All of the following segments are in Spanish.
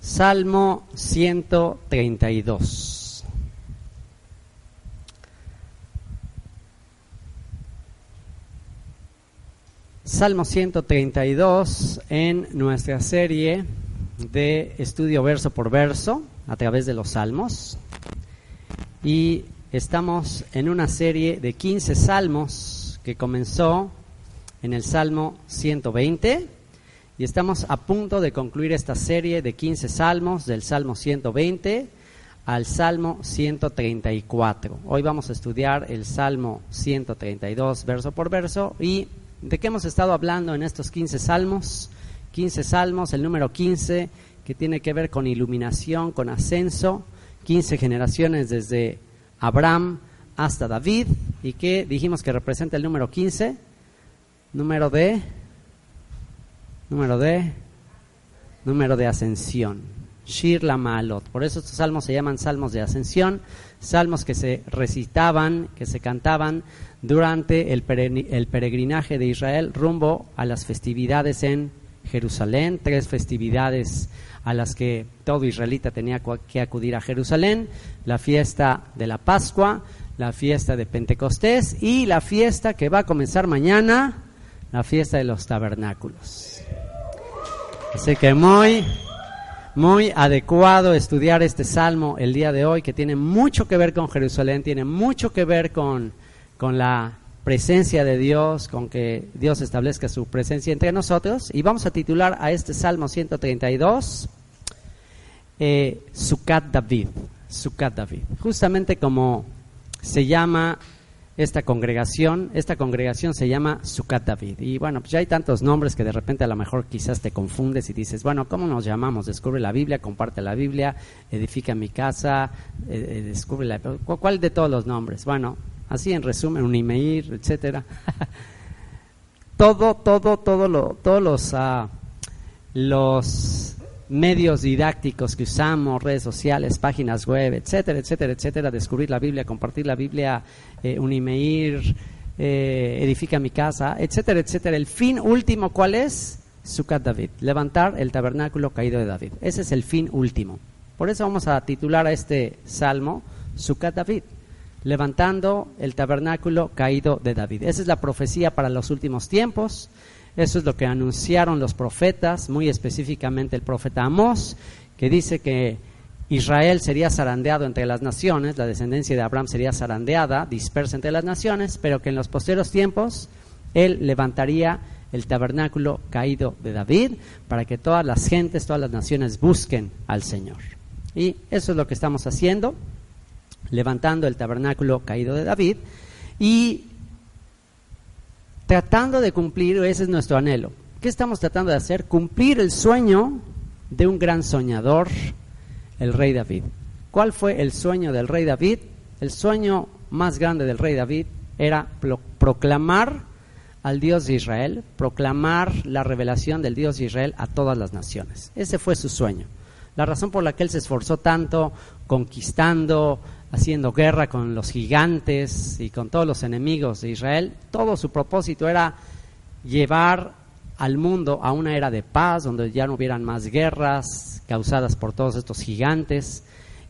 Salmo 132. Salmo 132 en nuestra serie de estudio verso por verso a través de los salmos. Y estamos en una serie de 15 salmos que comenzó en el Salmo 120 y estamos a punto de concluir esta serie de 15 salmos del Salmo 120 al Salmo 134. Hoy vamos a estudiar el Salmo 132 verso por verso y de qué hemos estado hablando en estos 15 salmos. 15 salmos, el número 15 que tiene que ver con iluminación, con ascenso, 15 generaciones desde Abraham hasta David y que dijimos que representa el número 15, número de Número de número de ascensión. Shir la Malot. Por eso estos salmos se llaman salmos de ascensión, salmos que se recitaban, que se cantaban durante el, el peregrinaje de Israel rumbo a las festividades en Jerusalén, tres festividades a las que todo israelita tenía que acudir a Jerusalén, la fiesta de la Pascua, la fiesta de Pentecostés y la fiesta que va a comenzar mañana, la fiesta de los tabernáculos. Así que muy, muy adecuado estudiar este salmo el día de hoy, que tiene mucho que ver con Jerusalén, tiene mucho que ver con, con la presencia de Dios, con que Dios establezca su presencia entre nosotros. Y vamos a titular a este Salmo 132, eh, Sukkot David. Sukkot David. Justamente como se llama esta congregación. Esta congregación se llama Sukkot David. Y bueno, pues ya hay tantos nombres que de repente a lo mejor quizás te confundes y dices, bueno, ¿cómo nos llamamos? Descubre la Biblia, comparte la Biblia, edifica mi casa, eh, eh, descubre la... ¿Cuál de todos los nombres? Bueno, así en resumen, un email, etcétera. todo, todo, todo todos los, uh, los medios didácticos que usamos, redes sociales, páginas web, etcétera, etcétera, etcétera, descubrir la Biblia, compartir la Biblia, eh, un email, eh, edifica mi casa, etcétera, etcétera. El fin último, ¿cuál es? Sukkot David, levantar el tabernáculo caído de David. Ese es el fin último. Por eso vamos a titular a este salmo Sukkot David, levantando el tabernáculo caído de David. Esa es la profecía para los últimos tiempos. Eso es lo que anunciaron los profetas, muy específicamente el profeta Amós, que dice que Israel sería zarandeado entre las naciones, la descendencia de Abraham sería zarandeada, dispersa entre las naciones, pero que en los posteriores tiempos él levantaría el tabernáculo caído de David para que todas las gentes, todas las naciones busquen al Señor. Y eso es lo que estamos haciendo, levantando el tabernáculo caído de David. Y tratando de cumplir, ese es nuestro anhelo. ¿Qué estamos tratando de hacer? Cumplir el sueño de un gran soñador, el rey David. ¿Cuál fue el sueño del rey David? El sueño más grande del rey David era proclamar al Dios de Israel, proclamar la revelación del Dios de Israel a todas las naciones. Ese fue su sueño. La razón por la que él se esforzó tanto conquistando, haciendo guerra con los gigantes y con todos los enemigos de Israel, todo su propósito era llevar al mundo a una era de paz, donde ya no hubieran más guerras causadas por todos estos gigantes,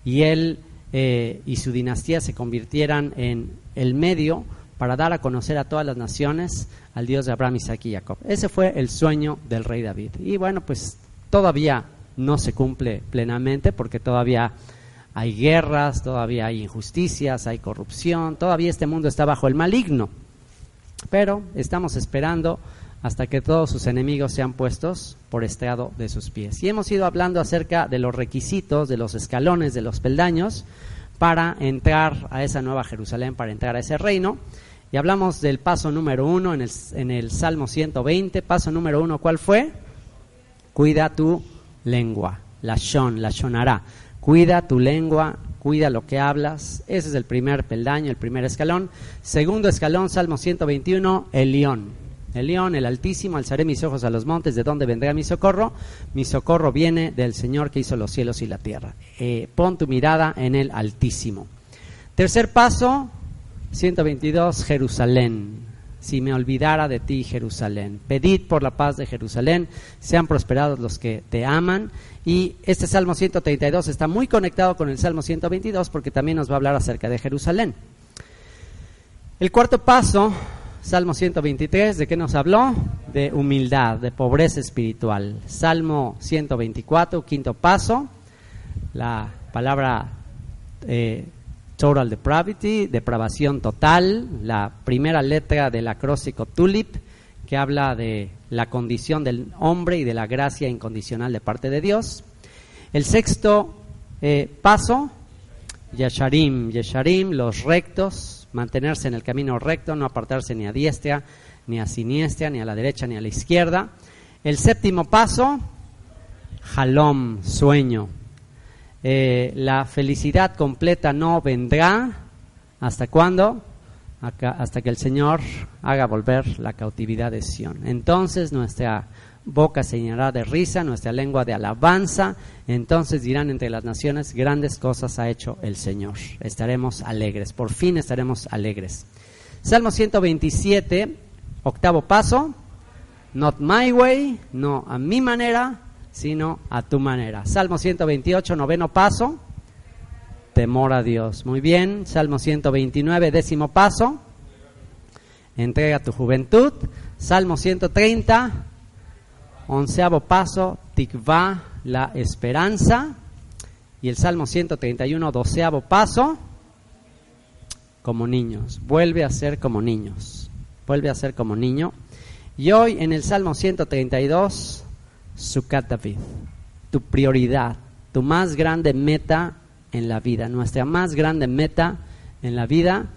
y él eh, y su dinastía se convirtieran en el medio para dar a conocer a todas las naciones al Dios de Abraham, Isaac y Jacob. Ese fue el sueño del rey David. Y bueno, pues todavía no se cumple plenamente porque todavía hay guerras, todavía hay injusticias, hay corrupción, todavía este mundo está bajo el maligno. Pero estamos esperando hasta que todos sus enemigos sean puestos por estrado de sus pies. Y hemos ido hablando acerca de los requisitos, de los escalones, de los peldaños para entrar a esa nueva Jerusalén, para entrar a ese reino. Y hablamos del paso número uno en el, en el Salmo 120. Paso número uno, ¿cuál fue? Cuida tu lengua la shon, la shonará. Cuida tu lengua, cuida lo que hablas. Ese es el primer peldaño, el primer escalón. Segundo escalón, Salmo 121, el león. El león, el Altísimo, alzaré mis ojos a los montes, ¿de dónde vendrá mi socorro? Mi socorro viene del Señor que hizo los cielos y la tierra. Eh, pon tu mirada en el Altísimo. Tercer paso, 122, Jerusalén. Si me olvidara de ti, Jerusalén. Pedid por la paz de Jerusalén, sean prosperados los que te aman. Y este Salmo 132 está muy conectado con el Salmo 122 porque también nos va a hablar acerca de Jerusalén. El cuarto paso, Salmo 123, ¿de qué nos habló? De humildad, de pobreza espiritual. Salmo 124, quinto paso, la palabra eh, total depravity, depravación total, la primera letra del acróstico tulip, que habla de la condición del hombre y de la gracia incondicional de parte de Dios. El sexto eh, paso, Yesharim, Yesharim, los rectos, mantenerse en el camino recto, no apartarse ni a diestra, ni a siniestra, ni a la derecha, ni a la izquierda. El séptimo paso, halom, sueño. Eh, la felicidad completa no vendrá. ¿Hasta cuándo? Hasta que el Señor haga volver la cautividad de Sión. Entonces nuestra boca se llenará de risa, nuestra lengua de alabanza, entonces dirán entre las naciones, grandes cosas ha hecho el Señor. Estaremos alegres, por fin estaremos alegres. Salmo 127, octavo paso, not my way, no a mi manera, sino a tu manera. Salmo 128, noveno paso, temor a Dios. Muy bien, Salmo 129, décimo paso, entrega tu juventud. Salmo 130, Onceavo paso, tikva, la esperanza. Y el Salmo 131, doceavo paso, como niños. Vuelve a ser como niños. Vuelve a ser como niño. Y hoy en el Salmo 132, Sukkot David, tu prioridad, tu más grande meta en la vida, nuestra más grande meta en la vida,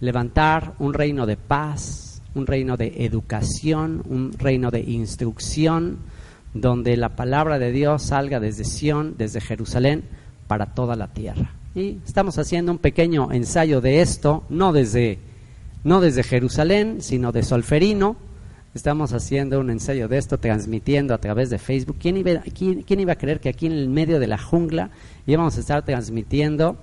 levantar un reino de paz, un reino de educación, un reino de instrucción, donde la palabra de Dios salga desde Sión, desde Jerusalén, para toda la tierra. Y estamos haciendo un pequeño ensayo de esto, no desde, no desde Jerusalén, sino de Solferino. Estamos haciendo un ensayo de esto, transmitiendo a través de Facebook. ¿Quién iba, quién, quién iba a creer que aquí en el medio de la jungla íbamos a estar transmitiendo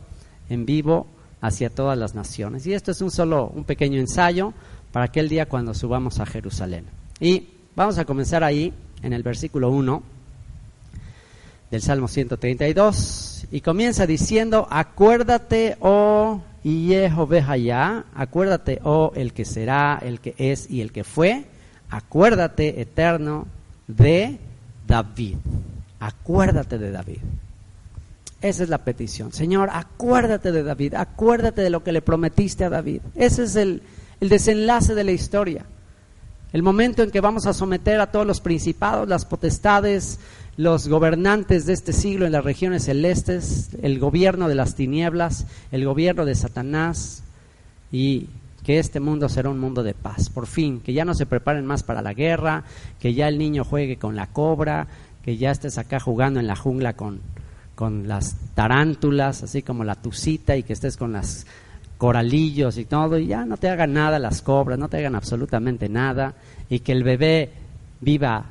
en vivo hacia todas las naciones? Y esto es un solo, un pequeño ensayo para aquel día cuando subamos a Jerusalén. Y vamos a comenzar ahí, en el versículo 1 del Salmo 132, y comienza diciendo, acuérdate, oh ya, acuérdate, oh el que será, el que es y el que fue, acuérdate, eterno, de David. Acuérdate de David. Esa es la petición. Señor, acuérdate de David, acuérdate de lo que le prometiste a David. Ese es el, el desenlace de la historia. El momento en que vamos a someter a todos los principados, las potestades, los gobernantes de este siglo en las regiones celestes, el gobierno de las tinieblas, el gobierno de Satanás, y que este mundo será un mundo de paz. Por fin, que ya no se preparen más para la guerra, que ya el niño juegue con la cobra, que ya estés acá jugando en la jungla con, con las tarántulas, así como la tucita, y que estés con las coralillos y todo, y ya no te hagan nada las cobras, no te hagan absolutamente nada, y que el bebé viva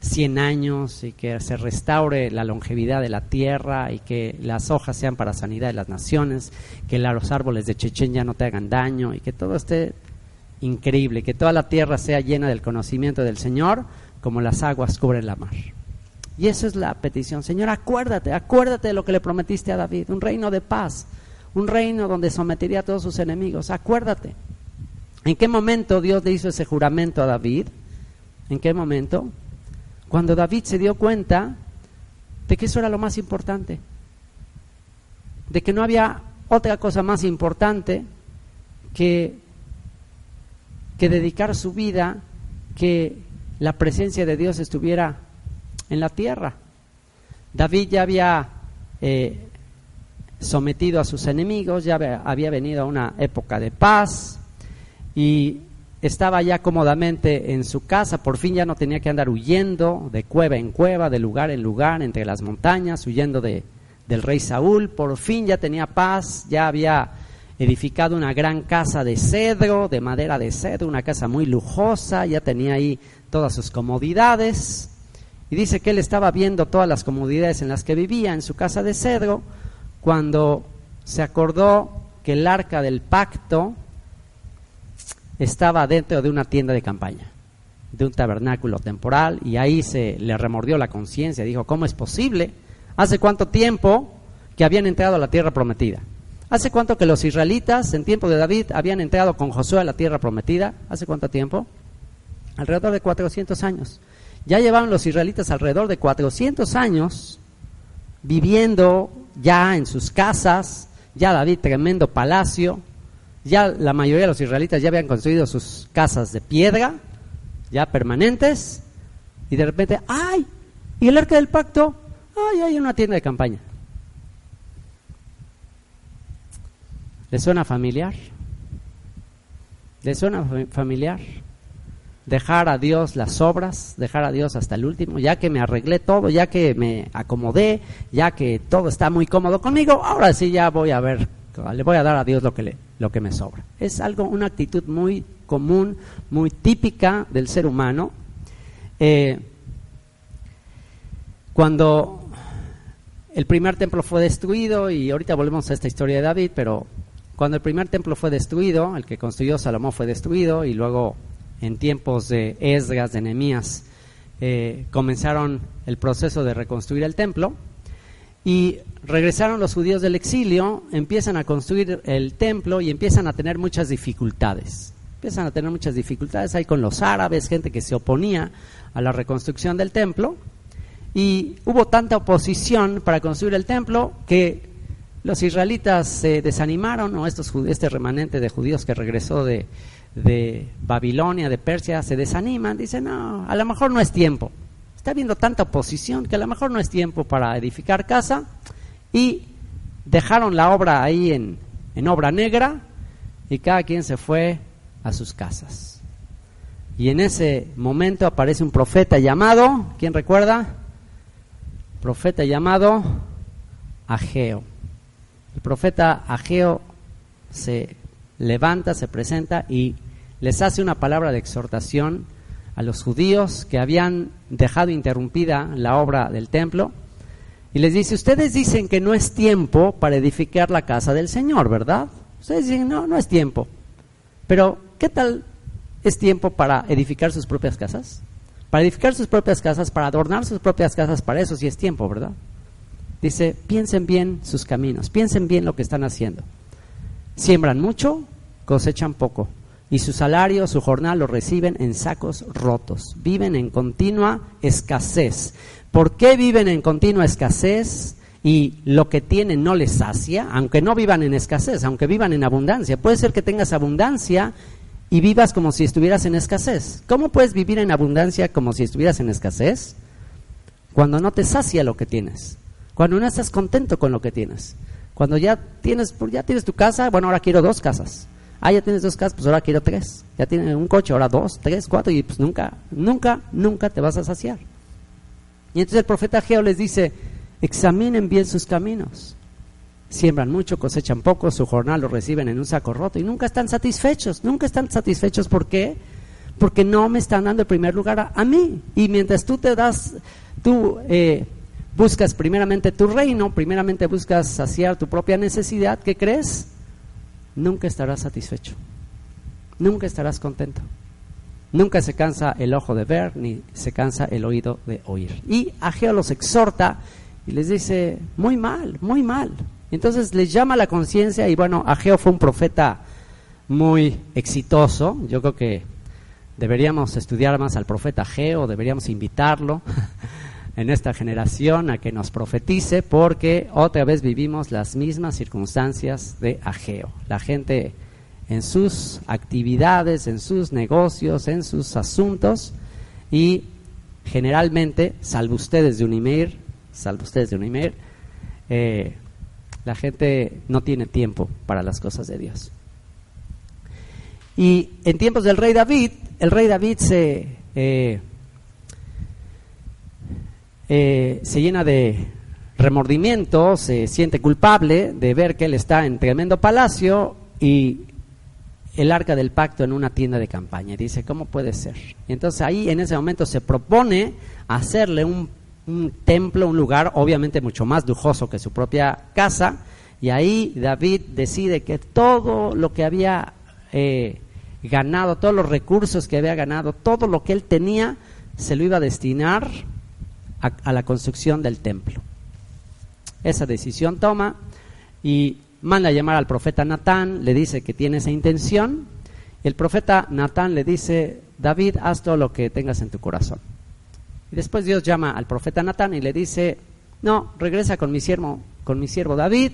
100 años y que se restaure la longevidad de la tierra y que las hojas sean para sanidad de las naciones, que los árboles de Chechen ya no te hagan daño y que todo esté increíble, que toda la tierra sea llena del conocimiento del Señor como las aguas cubren la mar. Y esa es la petición. Señor, acuérdate, acuérdate de lo que le prometiste a David, un reino de paz, un reino donde sometería a todos sus enemigos. Acuérdate. ¿En qué momento Dios le hizo ese juramento a David? ¿En qué momento? Cuando David se dio cuenta de que eso era lo más importante. De que no había otra cosa más importante que, que dedicar su vida, que la presencia de Dios estuviera en la tierra. David ya había eh, sometido a sus enemigos, ya había venido a una época de paz y estaba ya cómodamente en su casa, por fin ya no tenía que andar huyendo de cueva en cueva, de lugar en lugar, entre las montañas, huyendo de, del rey Saúl, por fin ya tenía paz, ya había edificado una gran casa de cedro, de madera de cedro, una casa muy lujosa, ya tenía ahí todas sus comodidades. Y dice que él estaba viendo todas las comodidades en las que vivía en su casa de cedro, cuando se acordó que el arca del pacto estaba dentro de una tienda de campaña, de un tabernáculo temporal, y ahí se le remordió la conciencia, dijo, ¿cómo es posible? ¿Hace cuánto tiempo que habían entrado a la tierra prometida? ¿Hace cuánto que los israelitas en tiempo de David habían entrado con Josué a la tierra prometida? ¿Hace cuánto tiempo? Alrededor de 400 años. Ya llevaban los israelitas alrededor de 400 años viviendo ya en sus casas, ya David tremendo palacio, ya la mayoría de los israelitas ya habían construido sus casas de piedra, ya permanentes, y de repente, ¡ay! ¿Y el arca del pacto? ¡ay! Hay una tienda de campaña. ¿Le suena familiar? ¿Le suena familiar? Dejar a Dios las obras, dejar a Dios hasta el último, ya que me arreglé todo, ya que me acomodé, ya que todo está muy cómodo conmigo, ahora sí ya voy a ver, le voy a dar a Dios lo que, lo que me sobra. Es algo, una actitud muy común, muy típica del ser humano. Eh, cuando el primer templo fue destruido, y ahorita volvemos a esta historia de David, pero cuando el primer templo fue destruido, el que construyó Salomón fue destruido, y luego en tiempos de Esdras, de Nehemías, eh, comenzaron el proceso de reconstruir el templo, y regresaron los judíos del exilio, empiezan a construir el templo y empiezan a tener muchas dificultades. Empiezan a tener muchas dificultades ahí con los árabes, gente que se oponía a la reconstrucción del templo. Y hubo tanta oposición para construir el templo que los israelitas se desanimaron, o estos, este remanente de judíos que regresó de, de Babilonia, de Persia, se desaniman, dicen, no, a lo mejor no es tiempo. Está habiendo tanta oposición que a lo mejor no es tiempo para edificar casa y dejaron la obra ahí en, en obra negra y cada quien se fue a sus casas. Y en ese momento aparece un profeta llamado, ¿quién recuerda? Profeta llamado Ageo. El profeta Ageo se levanta, se presenta y les hace una palabra de exhortación a los judíos que habían dejado interrumpida la obra del templo y les dice, ustedes dicen que no es tiempo para edificar la casa del Señor, ¿verdad? Ustedes dicen, no, no es tiempo. Pero, ¿qué tal es tiempo para edificar sus propias casas? Para edificar sus propias casas, para adornar sus propias casas, para eso sí es tiempo, ¿verdad? Dice, piensen bien sus caminos, piensen bien lo que están haciendo. Siembran mucho, cosechan poco. Y su salario, su jornal lo reciben en sacos rotos. Viven en continua escasez. ¿Por qué viven en continua escasez? Y lo que tienen no les sacia, aunque no vivan en escasez, aunque vivan en abundancia. Puede ser que tengas abundancia y vivas como si estuvieras en escasez. ¿Cómo puedes vivir en abundancia como si estuvieras en escasez? Cuando no te sacia lo que tienes. Cuando no estás contento con lo que tienes. Cuando ya tienes, pues ya tienes tu casa, bueno, ahora quiero dos casas. Ah, ya tienes dos casas, pues ahora quiero tres. Ya tienes un coche, ahora dos, tres, cuatro, y pues nunca, nunca, nunca te vas a saciar. Y entonces el profeta Geo les dice, examinen bien sus caminos. Siembran mucho, cosechan poco, su jornal lo reciben en un saco roto y nunca están satisfechos. Nunca están satisfechos, ¿por qué? Porque no me están dando el primer lugar a, a mí. Y mientras tú te das, tú eh, buscas primeramente tu reino, primeramente buscas saciar tu propia necesidad, ¿qué crees? Nunca estarás satisfecho, nunca estarás contento. Nunca se cansa el ojo de ver, ni se cansa el oído de oír. Y Ageo los exhorta y les dice, muy mal, muy mal. Entonces les llama la conciencia y bueno, Ageo fue un profeta muy exitoso. Yo creo que deberíamos estudiar más al profeta Ageo, deberíamos invitarlo en esta generación a que nos profetice porque otra vez vivimos las mismas circunstancias de Ageo. La gente en sus actividades, en sus negocios, en sus asuntos y generalmente, salvo ustedes de Unimeir, salvo ustedes de Unimeir, eh, la gente no tiene tiempo para las cosas de Dios. Y en tiempos del rey David, el rey David se, eh, eh, se llena de remordimiento, se siente culpable de ver que él está en tremendo palacio y el arca del pacto en una tienda de campaña. dice, ¿cómo puede ser? Y entonces ahí en ese momento se propone hacerle un, templo, un lugar obviamente mucho más lujoso que su propia casa. Y ahí David decide que todo lo que había eh, ganado, todos los recursos que había ganado, todo lo que él tenía, se lo iba a destinar a la construcción del templo. Esa decisión toma y manda a llamar al profeta Natán, le dice que tiene esa intención. El profeta Natán le dice, David, haz todo lo que tengas en tu corazón. Y después Dios llama al profeta Natán y le dice, no, regresa con mi siervo, con mi siervo David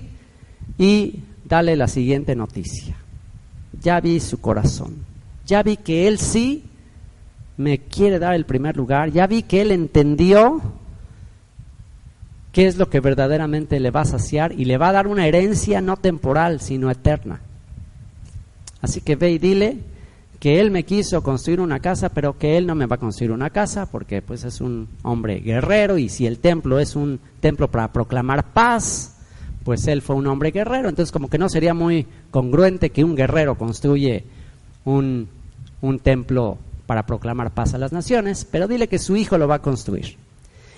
y dale la siguiente noticia. Ya vi su corazón, ya vi que él sí me quiere dar el primer lugar, ya vi que él entendió qué es lo que verdaderamente le va a saciar y le va a dar una herencia no temporal, sino eterna. Así que ve y dile que él me quiso construir una casa, pero que él no me va a construir una casa porque pues es un hombre guerrero y si el templo es un templo para proclamar paz, pues él fue un hombre guerrero, entonces como que no sería muy congruente que un guerrero construye un, un templo para proclamar paz a las naciones, pero dile que su hijo lo va a construir.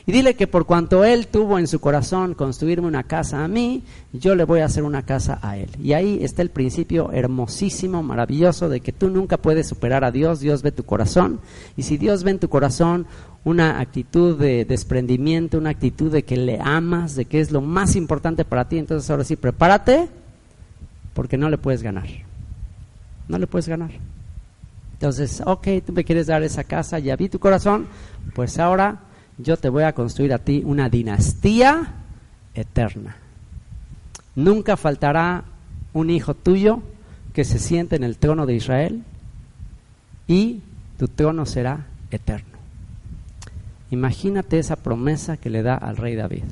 Y dile que por cuanto él tuvo en su corazón construirme una casa a mí, yo le voy a hacer una casa a él. Y ahí está el principio hermosísimo, maravilloso, de que tú nunca puedes superar a Dios, Dios ve tu corazón. Y si Dios ve en tu corazón una actitud de desprendimiento, una actitud de que le amas, de que es lo más importante para ti, entonces ahora sí, prepárate, porque no le puedes ganar. No le puedes ganar. Entonces, ok, tú me quieres dar esa casa, ya vi tu corazón, pues ahora yo te voy a construir a ti una dinastía eterna. Nunca faltará un hijo tuyo que se siente en el trono de Israel y tu trono será eterno. Imagínate esa promesa que le da al rey David.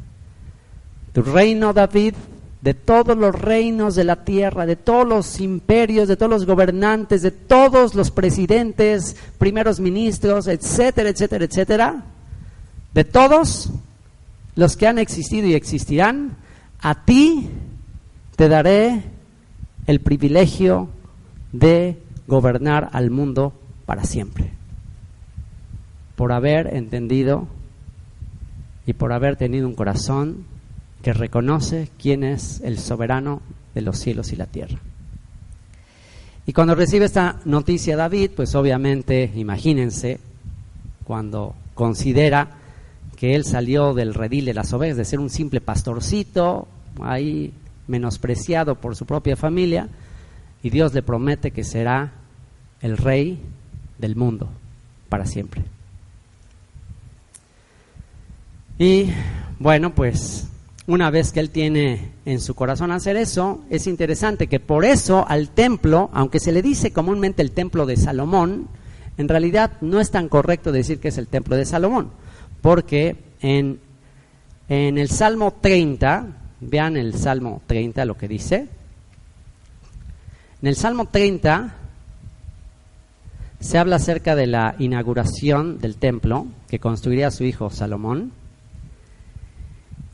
Tu reino, David, de todos los reinos de la tierra, de todos los imperios, de todos los gobernantes, de todos los presidentes, primeros ministros, etcétera, etcétera, etcétera, de todos los que han existido y existirán, a ti te daré el privilegio de gobernar al mundo para siempre, por haber entendido y por haber tenido un corazón que reconoce quién es el soberano de los cielos y la tierra. Y cuando recibe esta noticia David, pues obviamente, imagínense, cuando considera que él salió del redil de las ovejas, de ser un simple pastorcito, ahí menospreciado por su propia familia, y Dios le promete que será el rey del mundo para siempre. Y bueno, pues una vez que él tiene en su corazón hacer eso, es interesante que por eso al templo, aunque se le dice comúnmente el templo de Salomón, en realidad no es tan correcto decir que es el templo de Salomón porque en, en el Salmo 30, vean el Salmo 30 lo que dice, en el Salmo 30 se habla acerca de la inauguración del templo que construiría su hijo Salomón.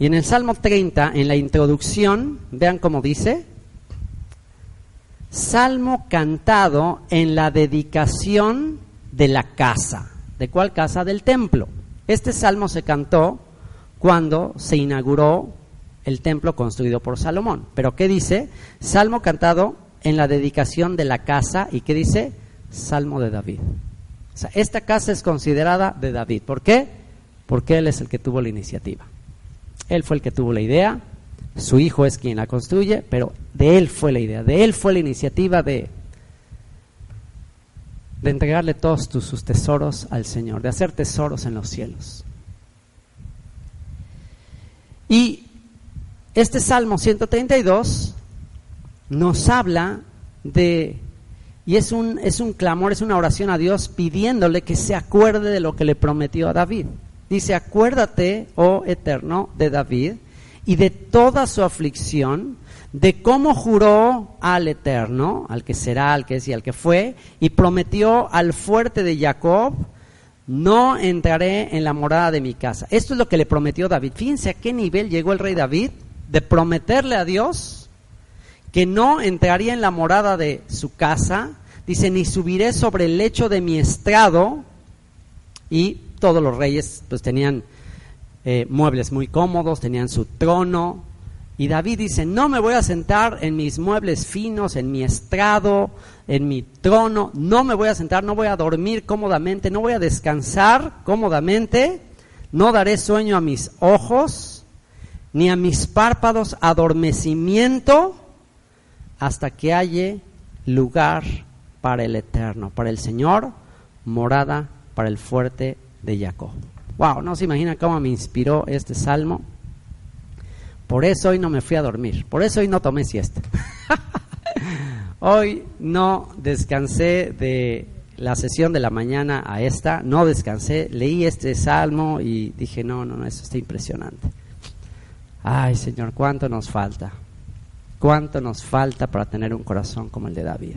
Y en el Salmo 30, en la introducción, vean cómo dice, Salmo cantado en la dedicación de la casa. ¿De cuál casa? Del templo. Este salmo se cantó cuando se inauguró el templo construido por Salomón. Pero ¿qué dice? Salmo cantado en la dedicación de la casa y ¿qué dice? Salmo de David. O sea, esta casa es considerada de David. ¿Por qué? Porque él es el que tuvo la iniciativa. Él fue el que tuvo la idea, su hijo es quien la construye, pero de él fue la idea, de él fue la iniciativa de de entregarle todos tus, sus tesoros al Señor, de hacer tesoros en los cielos. Y este Salmo 132 nos habla de, y es un, es un clamor, es una oración a Dios pidiéndole que se acuerde de lo que le prometió a David. Dice, acuérdate, oh eterno, de David, y de toda su aflicción, de cómo juró al Eterno, al que será, al que es y al que fue, y prometió al fuerte de Jacob, no entraré en la morada de mi casa. Esto es lo que le prometió David. Fíjense a qué nivel llegó el rey David de prometerle a Dios que no entraría en la morada de su casa. Dice, ni subiré sobre el lecho de mi estrado. Y todos los reyes pues tenían eh, muebles muy cómodos, tenían su trono, y David dice, no me voy a sentar en mis muebles finos, en mi estrado, en mi trono, no me voy a sentar, no voy a dormir cómodamente, no voy a descansar cómodamente, no daré sueño a mis ojos, ni a mis párpados adormecimiento, hasta que haya lugar para el Eterno, para el Señor, morada para el fuerte de Jacob. Wow, no se imagina cómo me inspiró este salmo. Por eso hoy no me fui a dormir, por eso hoy no tomé siesta. hoy no descansé de la sesión de la mañana a esta, no descansé, leí este salmo y dije, no, no, no, eso está impresionante. Ay, Señor, cuánto nos falta, cuánto nos falta para tener un corazón como el de David.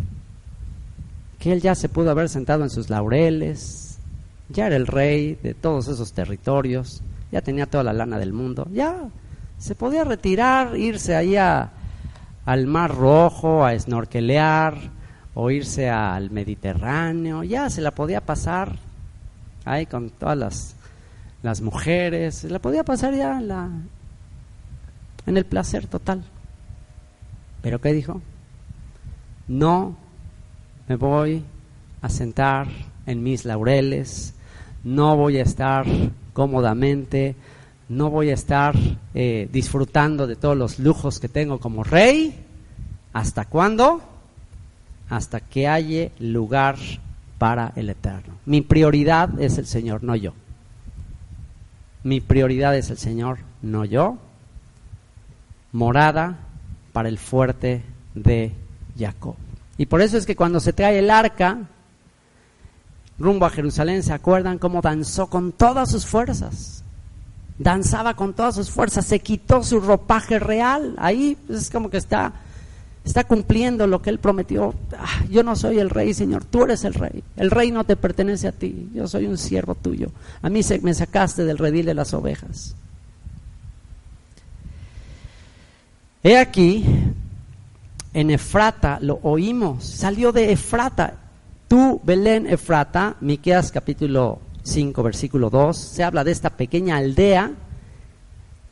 Que él ya se pudo haber sentado en sus laureles, ya era el rey de todos esos territorios, ya tenía toda la lana del mundo, ya se podía retirar, irse ahí al Mar Rojo a snorkelear o irse al Mediterráneo, ya se la podía pasar ahí con todas las, las mujeres, se la podía pasar ya en, la, en el placer total. Pero ¿qué dijo? No me voy a sentar en mis laureles, no voy a estar cómodamente no voy a estar eh, disfrutando de todos los lujos que tengo como rey. ¿Hasta cuándo? Hasta que haya lugar para el Eterno. Mi prioridad es el Señor, no yo. Mi prioridad es el Señor, no yo. Morada para el fuerte de Jacob. Y por eso es que cuando se trae el arca rumbo a Jerusalén, ¿se acuerdan cómo danzó con todas sus fuerzas? danzaba con todas sus fuerzas, se quitó su ropaje real, ahí es como que está, está cumpliendo lo que él prometió. Ah, yo no soy el rey, Señor, tú eres el rey. El rey no te pertenece a ti, yo soy un siervo tuyo. A mí se, me sacaste del redil de las ovejas. He aquí, en Efrata lo oímos, salió de Efrata. Tú, Belén Efrata, Miqueas capítulo 5, versículo 2, se habla de esta pequeña aldea.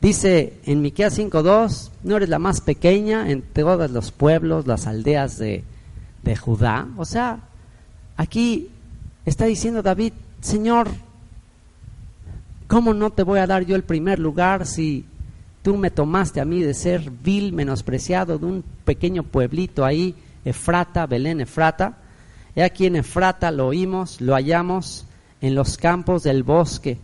Dice en Miqueas 5:2, no eres la más pequeña entre todos los pueblos, las aldeas de, de Judá. O sea, aquí está diciendo David, Señor, ¿cómo no te voy a dar yo el primer lugar si tú me tomaste a mí de ser vil, menospreciado, de un pequeño pueblito ahí, Efrata, Belén, Efrata? He aquí en Efrata lo oímos, lo hallamos, en los campos del bosque.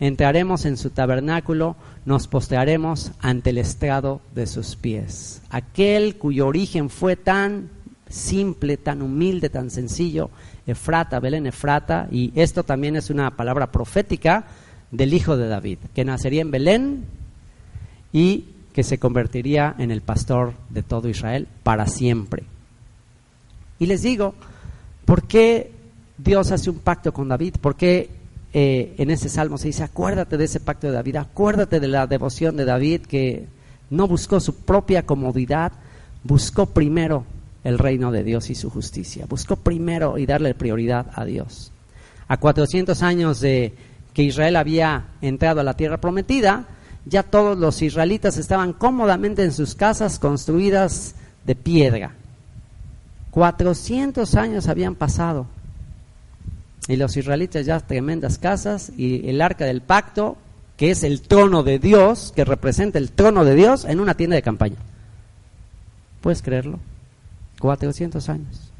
Entraremos en su tabernáculo, nos postraremos ante el estrado de sus pies. Aquel cuyo origen fue tan simple, tan humilde, tan sencillo, Efrata, Belén Efrata, y esto también es una palabra profética del hijo de David, que nacería en Belén y que se convertiría en el pastor de todo Israel para siempre. Y les digo, ¿por qué Dios hace un pacto con David. porque eh, en ese salmo se dice, acuérdate de ese pacto de David, acuérdate de la devoción de David que no buscó su propia comodidad, buscó primero el reino de Dios y su justicia, buscó primero y darle prioridad a Dios. A 400 años de que Israel había entrado a la tierra prometida, ya todos los israelitas estaban cómodamente en sus casas construidas de piedra. 400 años habían pasado y los israelitas ya tremendas casas y el arca del pacto, que es el trono de Dios, que representa el trono de Dios en una tienda de campaña. ¿Puedes creerlo? 400 años.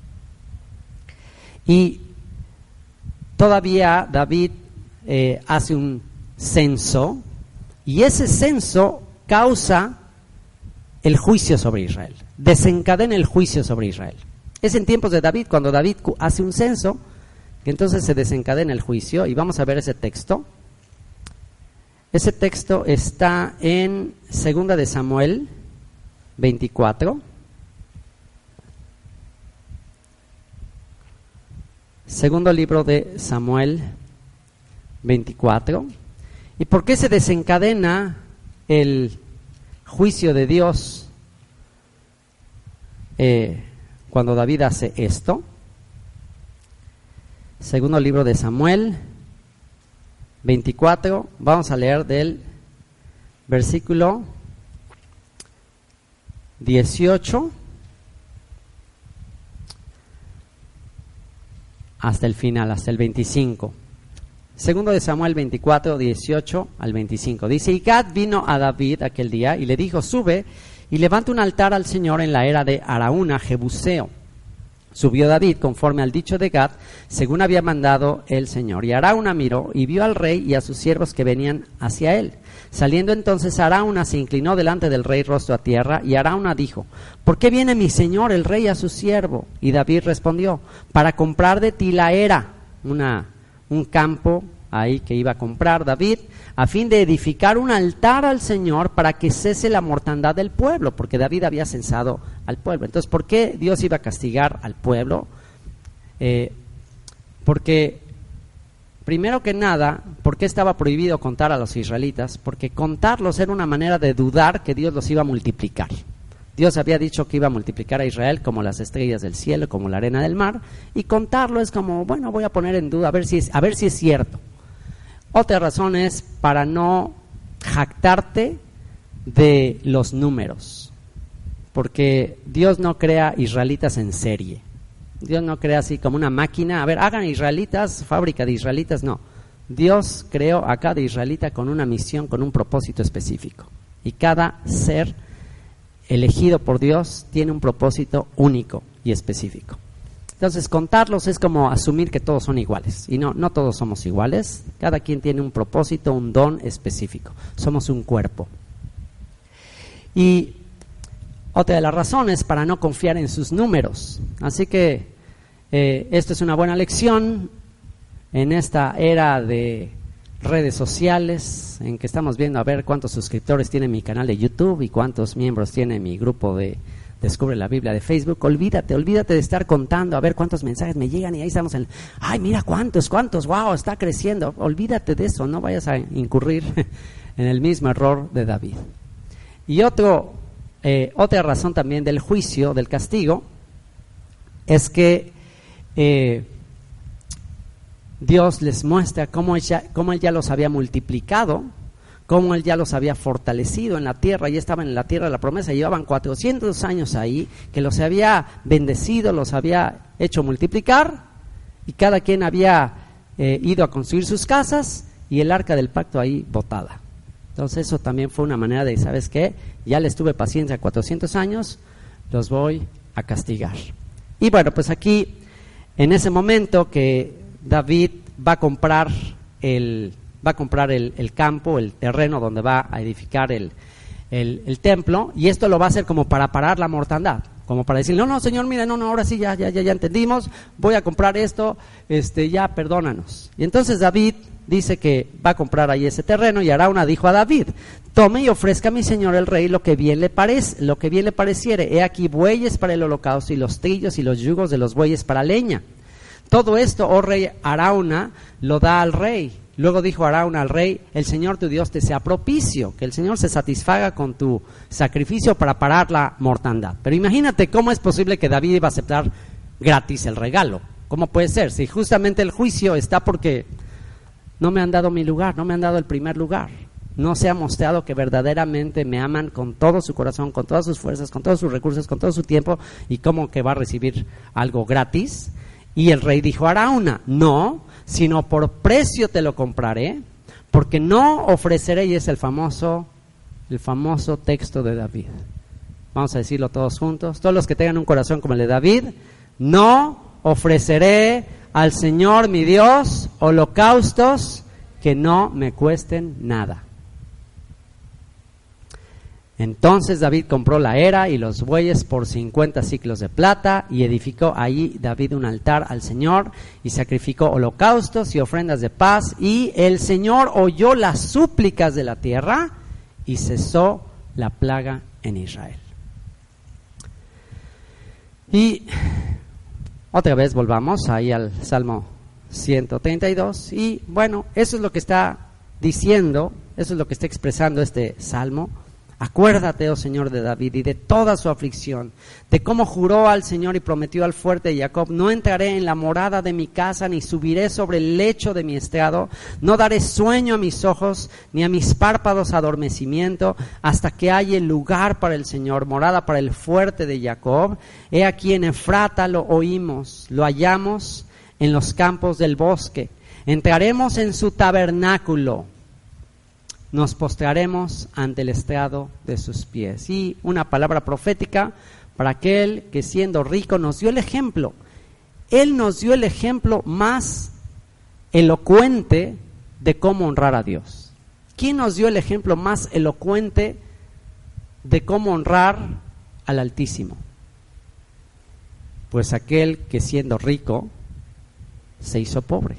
Y todavía David eh, hace un censo y ese censo causa el juicio sobre Israel, desencadena el juicio sobre Israel. Es en tiempos de David, cuando David hace un censo, entonces se desencadena el juicio y vamos a ver ese texto. Ese texto está en Segunda de Samuel 24. Segundo libro de Samuel 24. ¿Y por qué se desencadena el juicio de Dios eh, cuando David hace esto? Segundo libro de Samuel 24, vamos a leer del versículo 18 hasta el final, hasta el 25. Segundo de Samuel 24, 18 al 25. Dice, y Gad vino a David aquel día y le dijo, sube y levanta un altar al Señor en la era de Araúna, Jebuseo. Subió David conforme al dicho de Gad, según había mandado el Señor. Y Araúna miró y vio al rey y a sus siervos que venían hacia él. Saliendo entonces Araúna se inclinó delante del rey rostro a tierra y Araúna dijo, ¿por qué viene mi señor el rey a su siervo? Y David respondió, para comprar de ti la era, una un campo ahí que iba a comprar David, a fin de edificar un altar al Señor para que cese la mortandad del pueblo, porque David había censado al pueblo. Entonces, ¿por qué Dios iba a castigar al pueblo? Eh, porque, primero que nada, ¿por qué estaba prohibido contar a los israelitas? Porque contarlos era una manera de dudar que Dios los iba a multiplicar. Dios había dicho que iba a multiplicar a Israel como las estrellas del cielo, como la arena del mar, y contarlo es como, bueno, voy a poner en duda a ver si es, a ver si es cierto. Otra razón es para no jactarte de los números, porque Dios no crea israelitas en serie. Dios no crea así como una máquina, a ver, hagan israelitas, fábrica de israelitas, no. Dios creó a cada israelita con una misión, con un propósito específico. Y cada ser elegido por Dios tiene un propósito único y específico. Entonces, contarlos es como asumir que todos son iguales. Y no, no todos somos iguales. Cada quien tiene un propósito, un don específico. Somos un cuerpo. Y otra de las razones para no confiar en sus números. Así que eh, esto es una buena lección en esta era de redes sociales, en que estamos viendo a ver cuántos suscriptores tiene mi canal de YouTube y cuántos miembros tiene mi grupo de Descubre la Biblia de Facebook. Olvídate, olvídate de estar contando a ver cuántos mensajes me llegan y ahí estamos en, ay, mira cuántos, cuántos, wow, está creciendo. Olvídate de eso, no vayas a incurrir en el mismo error de David. Y eh, otra razón también del juicio, del castigo, es que eh, Dios les muestra cómo, cómo Él ya los había multiplicado, cómo Él ya los había fortalecido en la tierra, ya estaban en la tierra de la promesa, llevaban 400 años ahí, que los había bendecido, los había hecho multiplicar, y cada quien había eh, ido a construir sus casas y el arca del pacto ahí botada. Entonces eso también fue una manera de, ¿sabes qué? Ya les tuve paciencia 400 años, los voy a castigar. Y bueno, pues aquí, en ese momento que David va a comprar el, va a comprar el, campo, el terreno donde va a edificar el, templo, y esto lo va a hacer como para parar la mortandad, como para decir, no, no, Señor, mira, no, no, ahora sí, ya, ya, ya, ya entendimos, voy a comprar esto, este, ya, perdónanos. Y entonces David dice que va a comprar ahí ese terreno y Arauna dijo a David, tome y ofrezca a mi señor el rey lo que bien le parece, lo que bien le pareciere. He aquí bueyes para el holocausto y los trillos y los yugos de los bueyes para leña. Todo esto, oh rey Arauna, lo da al rey. Luego dijo Arauna al rey, el Señor tu Dios te sea propicio, que el Señor se satisfaga con tu sacrificio para parar la mortandad. Pero imagínate cómo es posible que David iba a aceptar gratis el regalo. ¿Cómo puede ser? Si justamente el juicio está porque no me han dado mi lugar, no me han dado el primer lugar. No se ha mostrado que verdaderamente me aman con todo su corazón, con todas sus fuerzas, con todos sus recursos, con todo su tiempo, y cómo que va a recibir algo gratis. Y el rey dijo a no, sino por precio te lo compraré, porque no ofreceré, y es el famoso, el famoso texto de David. Vamos a decirlo todos juntos, todos los que tengan un corazón como el de David, no ofreceré al Señor mi Dios holocaustos que no me cuesten nada. Entonces David compró la era y los bueyes por 50 ciclos de plata y edificó allí David un altar al Señor y sacrificó holocaustos y ofrendas de paz y el Señor oyó las súplicas de la tierra y cesó la plaga en Israel. Y otra vez volvamos ahí al Salmo 132 y bueno, eso es lo que está diciendo, eso es lo que está expresando este salmo Acuérdate, oh Señor, de David y de toda su aflicción, de cómo juró al Señor y prometió al fuerte Jacob, no entraré en la morada de mi casa, ni subiré sobre el lecho de mi estrado, no daré sueño a mis ojos, ni a mis párpados adormecimiento, hasta que haya lugar para el Señor, morada para el fuerte de Jacob. He aquí en Efrata lo oímos, lo hallamos en los campos del bosque. Entraremos en su tabernáculo nos postraremos ante el estrado de sus pies. Y una palabra profética para aquel que siendo rico nos dio el ejemplo. Él nos dio el ejemplo más elocuente de cómo honrar a Dios. ¿Quién nos dio el ejemplo más elocuente de cómo honrar al Altísimo? Pues aquel que siendo rico se hizo pobre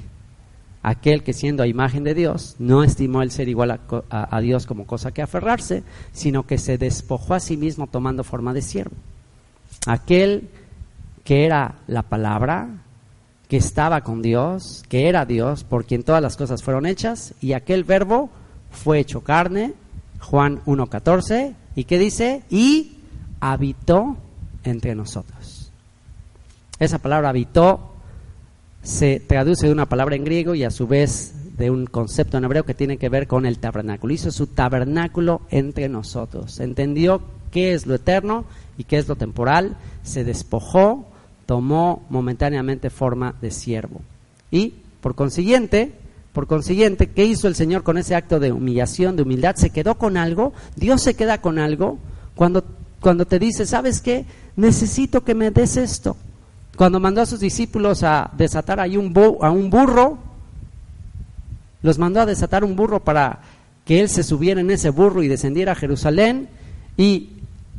aquel que siendo a imagen de Dios no estimó el ser igual a, Dios como cosa que aferrarse, sino que se despojó a sí mismo tomando forma de siervo. Aquel que era la palabra, que estaba con Dios, que era Dios, por quien todas las cosas fueron hechas, y aquel verbo fue hecho carne, Juan 1.14, y que dice, y habitó entre nosotros. Esa palabra habitó se traduce de una palabra en griego y a su vez de un concepto en hebreo que tiene que ver con el tabernáculo. Hizo su tabernáculo entre nosotros. Entendió qué es lo eterno y qué es lo temporal. Se despojó, tomó momentáneamente forma de siervo. Y por consiguiente, por consiguiente, ¿qué hizo el Señor con ese acto de humillación, de humildad? Se quedó con algo. Dios se queda con algo cuando, cuando te dice, ¿sabes qué? Necesito que me des esto. Cuando mandó a sus discípulos a desatar ahí un a un burro, los mandó a desatar un burro para que él se subiera en ese burro y descendiera a Jerusalén. Y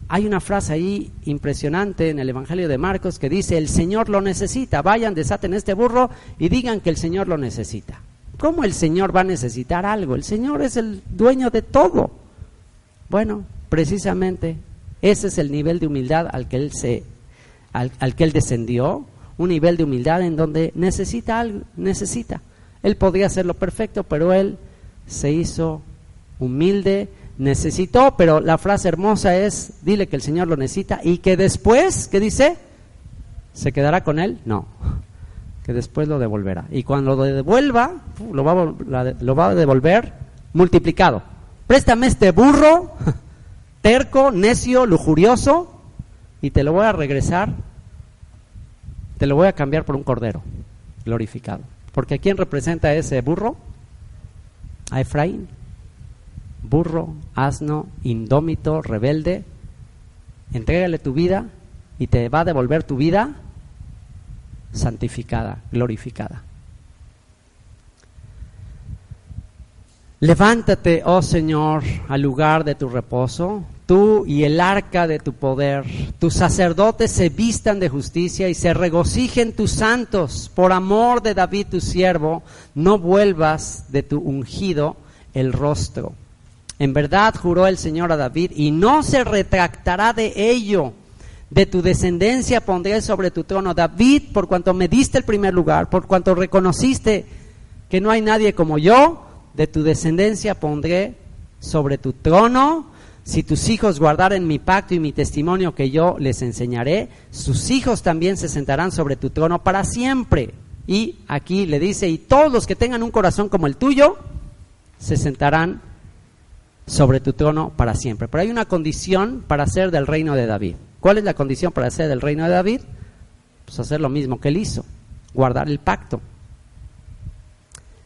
hay una frase ahí impresionante en el Evangelio de Marcos que dice, el Señor lo necesita, vayan, desaten este burro y digan que el Señor lo necesita. ¿Cómo el Señor va a necesitar algo? El Señor es el dueño de todo. Bueno, precisamente ese es el nivel de humildad al que Él se al, que Él descendió, un nivel de humildad en donde necesita algo, necesita. Él podría hacerlo perfecto, pero Él se hizo humilde, necesitó, pero la frase hermosa es, dile que el Señor lo necesita y que después, ¿qué dice? ¿Se quedará con Él? No, que después lo devolverá. Y cuando lo devuelva, lo va, lo va a devolver multiplicado. Préstame este burro, terco, necio, lujurioso, y te lo voy a regresar, te lo voy a cambiar por un cordero glorificado. Porque ¿a quién representa ese burro? A Efraín. Burro, asno, indómito, rebelde. Entrégale tu vida y te va a devolver tu vida santificada, glorificada. Levántate, oh Señor, al lugar de tu reposo, tú y el arca de tu poder. Tus sacerdotes se vistan de justicia y se regocijen tus santos. Por amor de David tu siervo, no vuelvas de tu ungido el rostro. En verdad juró el Señor a David y no se retractará de ello. De tu descendencia pondré sobre tu trono. David, por cuanto me diste el primer lugar, por cuanto reconociste que no hay nadie como yo, de tu descendencia pondré sobre tu trono si tus hijos guardaren mi pacto y mi testimonio que yo les enseñaré, sus hijos también se sentarán sobre tu trono para siempre. Y aquí le dice, y todos los que tengan un corazón como el tuyo, se sentarán sobre tu trono para siempre. Pero hay una condición para ser del reino de David. ¿Cuál es la condición para ser del reino de David? Pues hacer lo mismo que él hizo, guardar el pacto.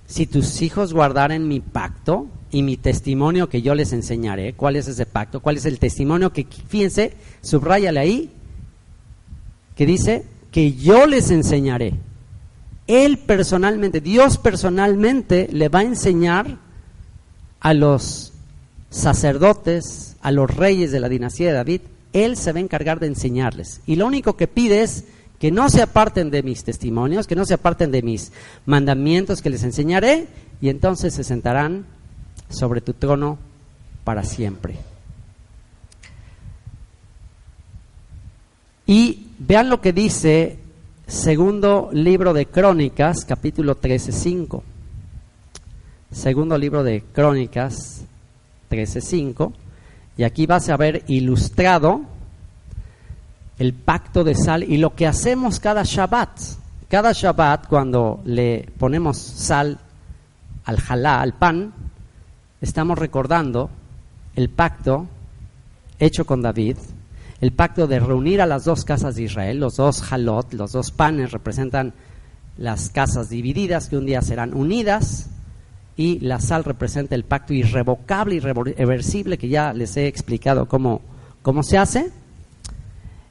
Si tus hijos guardaren mi pacto, y mi testimonio que yo les enseñaré. ¿Cuál es ese pacto? ¿Cuál es el testimonio que, fíjense, subrayale ahí, que dice que yo les enseñaré. Él personalmente, Dios personalmente le va a enseñar a los sacerdotes, a los reyes de la dinastía de David, Él se va a encargar de enseñarles. Y lo único que pide es que no se aparten de mis testimonios, que no se aparten de mis mandamientos que les enseñaré, y entonces se sentarán sobre tu trono para siempre. Y vean lo que dice segundo libro de Crónicas, capítulo 13.5. Segundo libro de Crónicas 13.5. Y aquí vas a ver ilustrado el pacto de sal y lo que hacemos cada Shabbat. Cada Shabbat cuando le ponemos sal al jalá, al pan, estamos recordando el pacto hecho con David, el pacto de reunir a las dos casas de Israel, los dos jalot, los dos panes representan las casas divididas que un día serán unidas y la sal representa el pacto irrevocable, irreversible que ya les he explicado cómo, cómo se hace,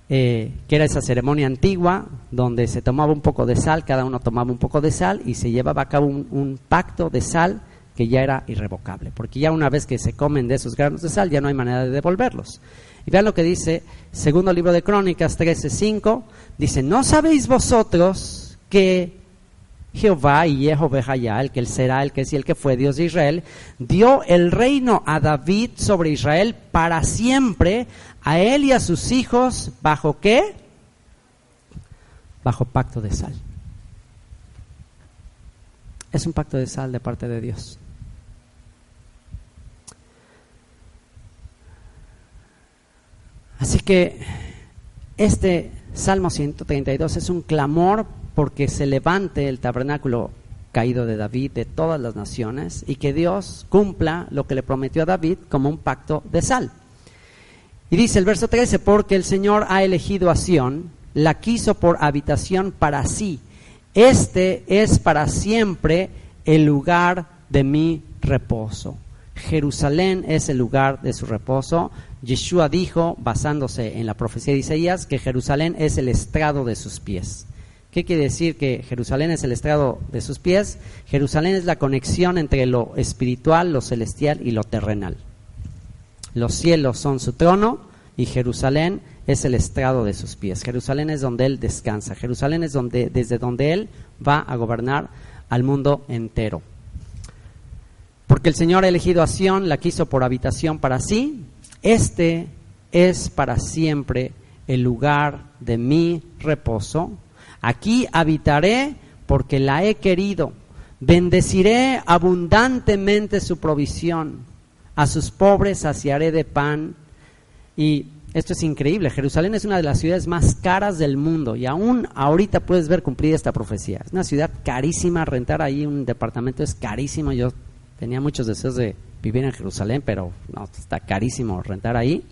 eh, que era esa ceremonia antigua donde se tomaba un poco de sal, cada uno tomaba un poco de sal y se llevaba a cabo un pacto de sal que ya era irrevocable, porque ya una vez que se comen de esos granos de sal ya no hay manera de devolverlos. Y vean lo que dice, segundo libro de Crónicas 13:5, dice, ¿no sabéis vosotros que Jehová y Jehová el que él será, el que es y el que fue Dios de Israel, dio el reino a David sobre Israel para siempre, a él y a sus hijos, ¿bajo qué? Bajo pacto de sal. Es un pacto de sal de parte de Dios. Así que este Salmo 132 es un clamor porque se levante el tabernáculo caído de David de todas las naciones y que Dios cumpla lo que le prometió a David como un pacto de sal. Y dice el verso 13, porque el Señor ha elegido a Sión, la quiso por habitación para sí. Este es para siempre el lugar de mi reposo. Jerusalén es el lugar de su reposo. Yeshua dijo, basándose en la profecía de Isaías, que Jerusalén es el estrado de sus pies. ¿Qué quiere decir que Jerusalén es el estrado de sus pies? Jerusalén es la conexión entre lo espiritual, lo celestial y lo terrenal. Los cielos son su trono y Jerusalén es el estrado de sus pies. Jerusalén es donde él descansa. Jerusalén es donde, desde donde él va a gobernar al mundo entero. Porque el Señor ha elegido a Sión, la quiso por habitación para sí. Este es para siempre el lugar de mi reposo. Aquí habitaré porque la he querido. Bendeciré abundantemente su provisión. A sus pobres saciaré de pan. Y esto es increíble. Jerusalén es una de las ciudades más caras del mundo y aún ahorita puedes ver cumplida esta profecía. Es una ciudad carísima. Rentar ahí un departamento es carísimo. Yo Tenía muchos deseos de vivir en Jerusalén, pero no, está carísimo rentar ahí.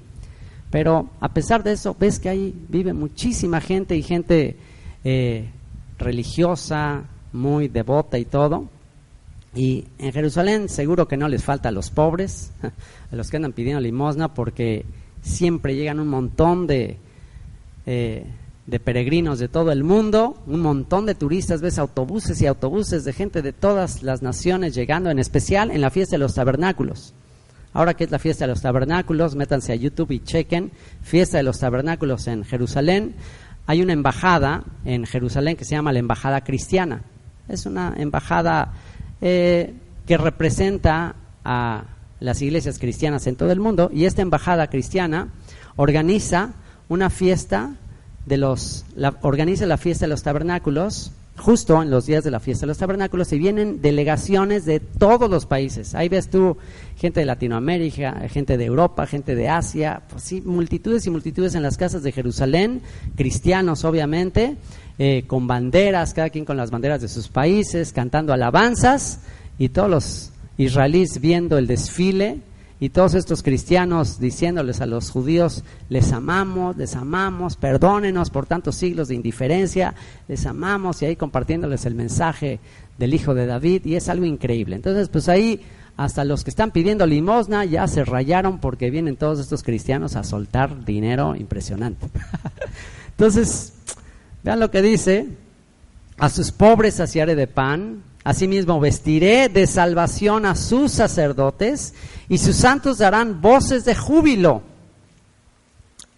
Pero a pesar de eso, ves que ahí vive muchísima gente y gente eh, religiosa, muy devota y todo. Y en Jerusalén seguro que no les falta a los pobres, a los que andan pidiendo limosna, porque siempre llegan un montón de eh, de peregrinos de todo el mundo, un montón de turistas, ves autobuses y autobuses de gente de todas las naciones llegando, en especial en la fiesta de los tabernáculos. Ahora que es la fiesta de los tabernáculos, métanse a YouTube y chequen fiesta de los tabernáculos en Jerusalén. Hay una embajada en Jerusalén que se llama la Embajada Cristiana. Es una embajada eh, que representa a las iglesias cristianas en todo el mundo. Y esta embajada cristiana organiza una fiesta de los, organiza la fiesta de los tabernáculos, justo en los días de la fiesta de los tabernáculos, y vienen delegaciones de todos los países. Ahí ves tú gente de Latinoamérica, gente de Europa, gente de Asia, pues sí, multitudes y multitudes en las casas de Jerusalén, cristianos obviamente, eh, con banderas, cada quien con las banderas de sus países, cantando alabanzas, y todos los israelíes viendo el desfile y todos estos cristianos diciéndoles a los judíos, les amamos, les amamos, perdónenos por tantos siglos de indiferencia, les amamos y ahí compartiéndoles el mensaje del Hijo de David y es algo increíble. Entonces, pues ahí hasta los que están pidiendo limosna ya se rayaron porque vienen todos estos cristianos a soltar dinero impresionante. Entonces, vean lo que dice, a sus pobres saciaré de pan, Asimismo, vestiré de salvación a sus sacerdotes y sus santos darán voces de júbilo.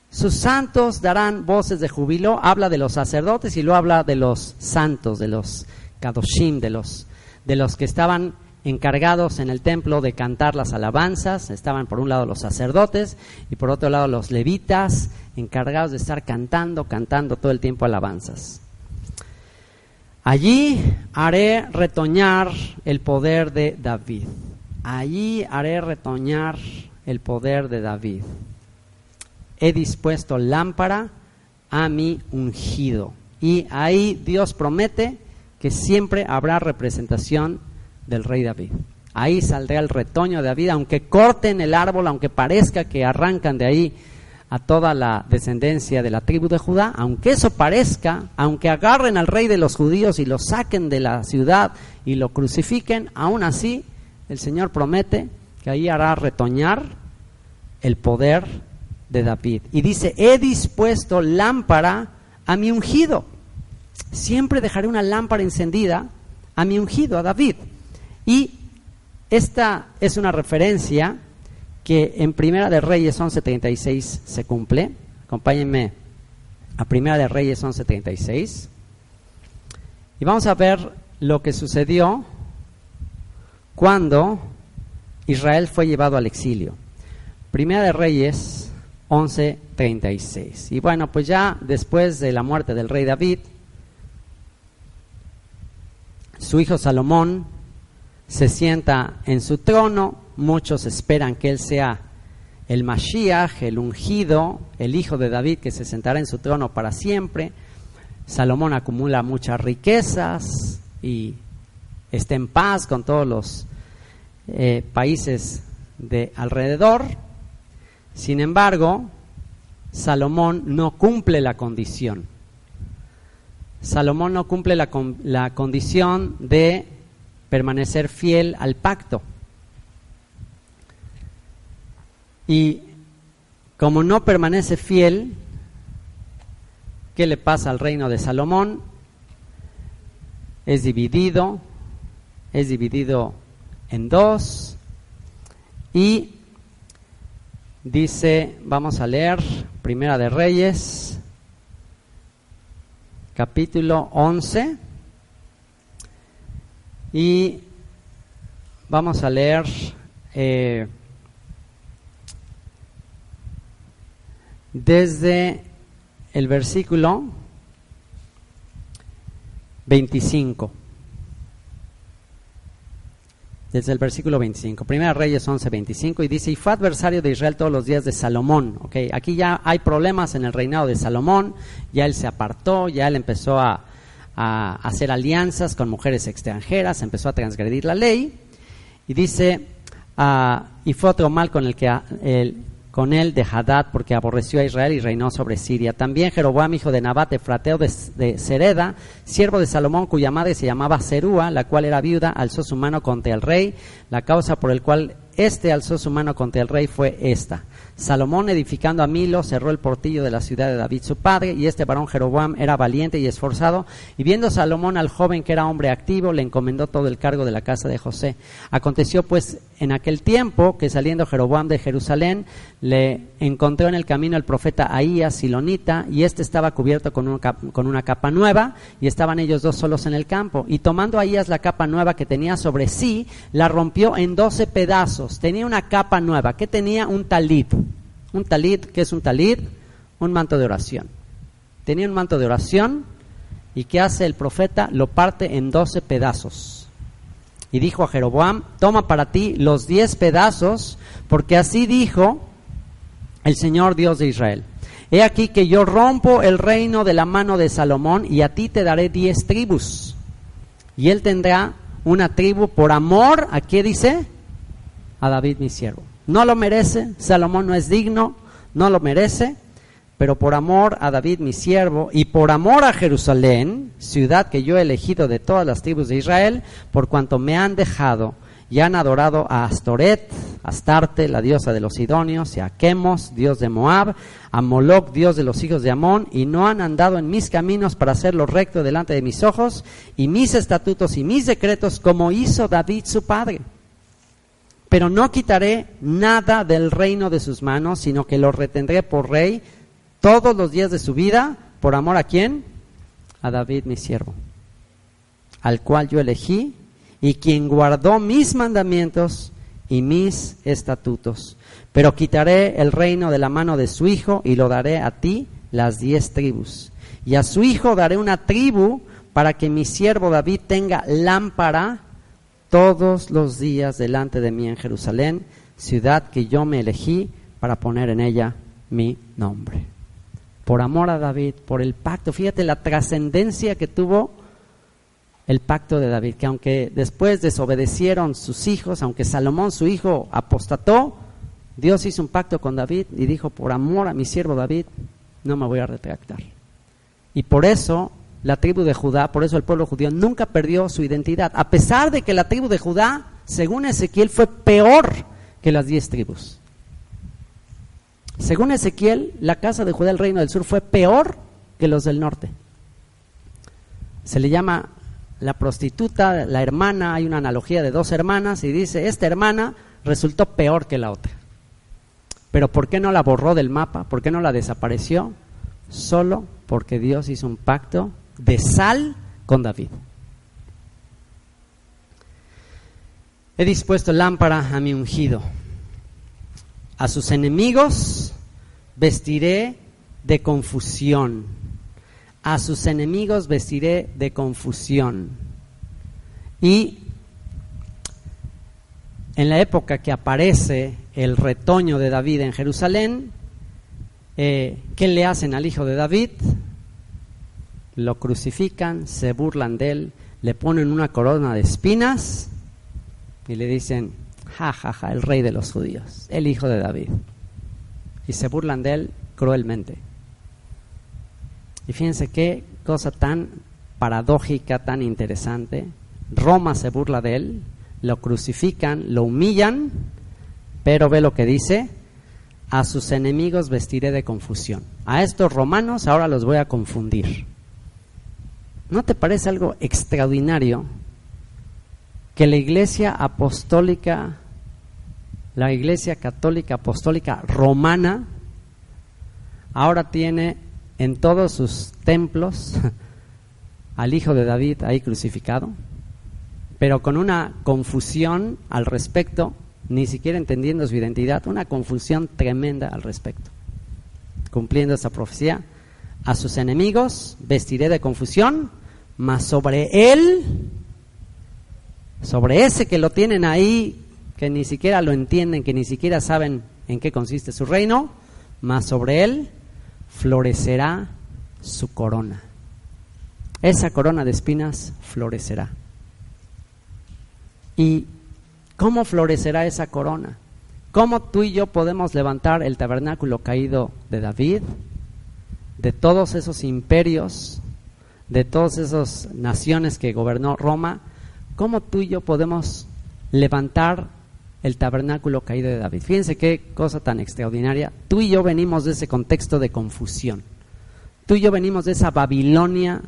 Sus santos darán voces de júbilo. Habla de los sacerdotes y luego habla de los santos, de los kadoshim, de los, de los que estaban encargados en el templo de cantar las alabanzas. Estaban por un lado los sacerdotes y por otro lado los levitas, encargados de estar cantando, cantando todo el tiempo alabanzas. Allí haré retoñar el poder de David. Allí haré retoñar el poder de David. He dispuesto lámpara a mi ungido. Y ahí Dios promete que siempre habrá representación del rey David. Ahí saldrá el retoño de David, aunque corten el árbol, aunque parezca que arrancan de ahí a toda la descendencia de la tribu de Judá, aunque eso parezca, aunque agarren al rey de los judíos y lo saquen de la ciudad y lo crucifiquen, aún así el Señor promete que ahí hará retoñar el poder de David. Y dice, he dispuesto lámpara a mi ungido. Siempre dejaré una lámpara encendida a mi ungido, a David. Y esta es una referencia que en Primera de Reyes 11:36 se cumple. Acompáñenme a Primera de Reyes 11:36. Y vamos a ver lo que sucedió cuando Israel fue llevado al exilio. Primera de Reyes 11:36. Y bueno, pues ya después de la muerte del rey David, su hijo Salomón se sienta en su trono Muchos esperan que él sea el Mashiach, el ungido, el hijo de David que se sentará en su trono para siempre. Salomón acumula muchas riquezas y está en paz con todos los eh, países de alrededor. Sin embargo, Salomón no cumple la condición. Salomón no cumple la, la condición de permanecer fiel al pacto. Y como no permanece fiel, ¿qué le pasa al reino de Salomón? Es dividido, es dividido en dos y dice, vamos a leer Primera de Reyes, capítulo 11 y vamos a leer eh, desde el versículo 25. Desde el versículo 25. Primera Reyes 11, 25. Y dice, y fue adversario de Israel todos los días de Salomón. Okay, aquí ya hay problemas en el reinado de Salomón. Ya él se apartó, ya él empezó a, hacer alianzas con mujeres extranjeras, empezó a transgredir la ley. Y dice, ah, y fue otro mal con el que el, con él de Hadad, porque aborreció a Israel y reinó sobre Siria. También Jeroboam, hijo de Nabat, frateo de, de Sereda, siervo de Salomón, cuya madre se llamaba Serúa, la cual era viuda, alzó su mano contra el rey. La causa por el cual éste alzó su mano contra el rey fue esta Salomón edificando a Milo cerró el portillo de la ciudad de David su padre, y este varón Jeroboam era valiente y esforzado, y viendo Salomón al joven que era hombre activo, le encomendó todo el cargo de la casa de José. Aconteció pues en aquel tiempo que saliendo Jeroboam de Jerusalén, le encontró en el camino el profeta Ahías Silonita, y éste estaba cubierto con una, capa, con una capa nueva, y estaban ellos dos solos en el campo. Y tomando Ahías la capa nueva que tenía sobre sí, la rompió en doce pedazos. Tenía una capa nueva, que tenía un talit. Un talit, ¿qué es un talit? Un manto de oración. Tenía un manto de oración y ¿qué hace el profeta? Lo parte en doce pedazos. Y dijo a Jeroboam, toma para ti los diez pedazos, porque así dijo el Señor Dios de Israel. He aquí que yo rompo el reino de la mano de Salomón y a ti te daré diez tribus. Y él tendrá una tribu por amor, ¿a qué dice? A David mi siervo. No lo merece, Salomón no es digno, no lo merece, pero por amor a David mi siervo y por amor a Jerusalén, ciudad que yo he elegido de todas las tribus de Israel, por cuanto me han dejado y han adorado a Astoret, Astarte, la diosa de los Sidonios, y a Quemos, dios de Moab, a Moloch, dios de los hijos de Amón, y no han andado en mis caminos para hacer lo recto delante de mis ojos, y mis estatutos y mis decretos, como hizo David su padre. Pero no quitaré nada del reino de sus manos, sino que lo retendré por rey todos los días de su vida, por amor a quién? A David mi siervo, al cual yo elegí, y quien guardó mis mandamientos y mis estatutos. Pero quitaré el reino de la mano de su hijo y lo daré a ti las diez tribus. Y a su hijo daré una tribu para que mi siervo David tenga lámpara todos los días delante de mí en Jerusalén, ciudad que yo me elegí para poner en ella mi nombre. Por amor a David, por el pacto, fíjate la trascendencia que tuvo el pacto de David, que aunque después desobedecieron sus hijos, aunque Salomón su hijo apostató, Dios hizo un pacto con David y dijo, por amor a mi siervo David, no me voy a retractar. Y por eso la tribu de Judá, por eso el pueblo judío nunca perdió su identidad, a pesar de que la tribu de Judá, según Ezequiel, fue peor que las diez tribus. Según Ezequiel, la casa de Judá, el reino del sur, fue peor que los del norte. Se le llama la prostituta, la hermana, hay una analogía de dos hermanas y dice, esta hermana resultó peor que la otra. Pero ¿por qué no la borró del mapa? ¿Por qué no la desapareció? Solo porque Dios hizo un pacto de sal con David. He dispuesto lámpara a mi ungido. A sus enemigos vestiré de confusión. A sus enemigos vestiré de confusión. Y en la época que aparece el retoño de David en Jerusalén, eh, ¿qué le hacen al hijo de David? Lo crucifican, se burlan de él, le ponen una corona de espinas y le dicen, ja, ja, ja, el rey de los judíos, el hijo de David. Y se burlan de él cruelmente. Y fíjense qué cosa tan paradójica, tan interesante. Roma se burla de él, lo crucifican, lo humillan, pero ve lo que dice, a sus enemigos vestiré de confusión. A estos romanos ahora los voy a confundir. ¿No te parece algo extraordinario que la iglesia apostólica, la iglesia católica apostólica romana, ahora tiene en todos sus templos al hijo de David ahí crucificado, pero con una confusión al respecto, ni siquiera entendiendo su identidad, una confusión tremenda al respecto. Cumpliendo esa profecía, a sus enemigos vestiré de confusión, mas sobre él, sobre ese que lo tienen ahí, que ni siquiera lo entienden, que ni siquiera saben en qué consiste su reino, mas sobre él florecerá su corona. Esa corona de espinas florecerá. ¿Y cómo florecerá esa corona? ¿Cómo tú y yo podemos levantar el tabernáculo caído de David, de todos esos imperios de todas esas naciones que gobernó Roma, ¿cómo tú y yo podemos levantar el tabernáculo caído de David? Fíjense qué cosa tan extraordinaria. Tú y yo venimos de ese contexto de confusión. Tú y yo venimos de esa Babilonia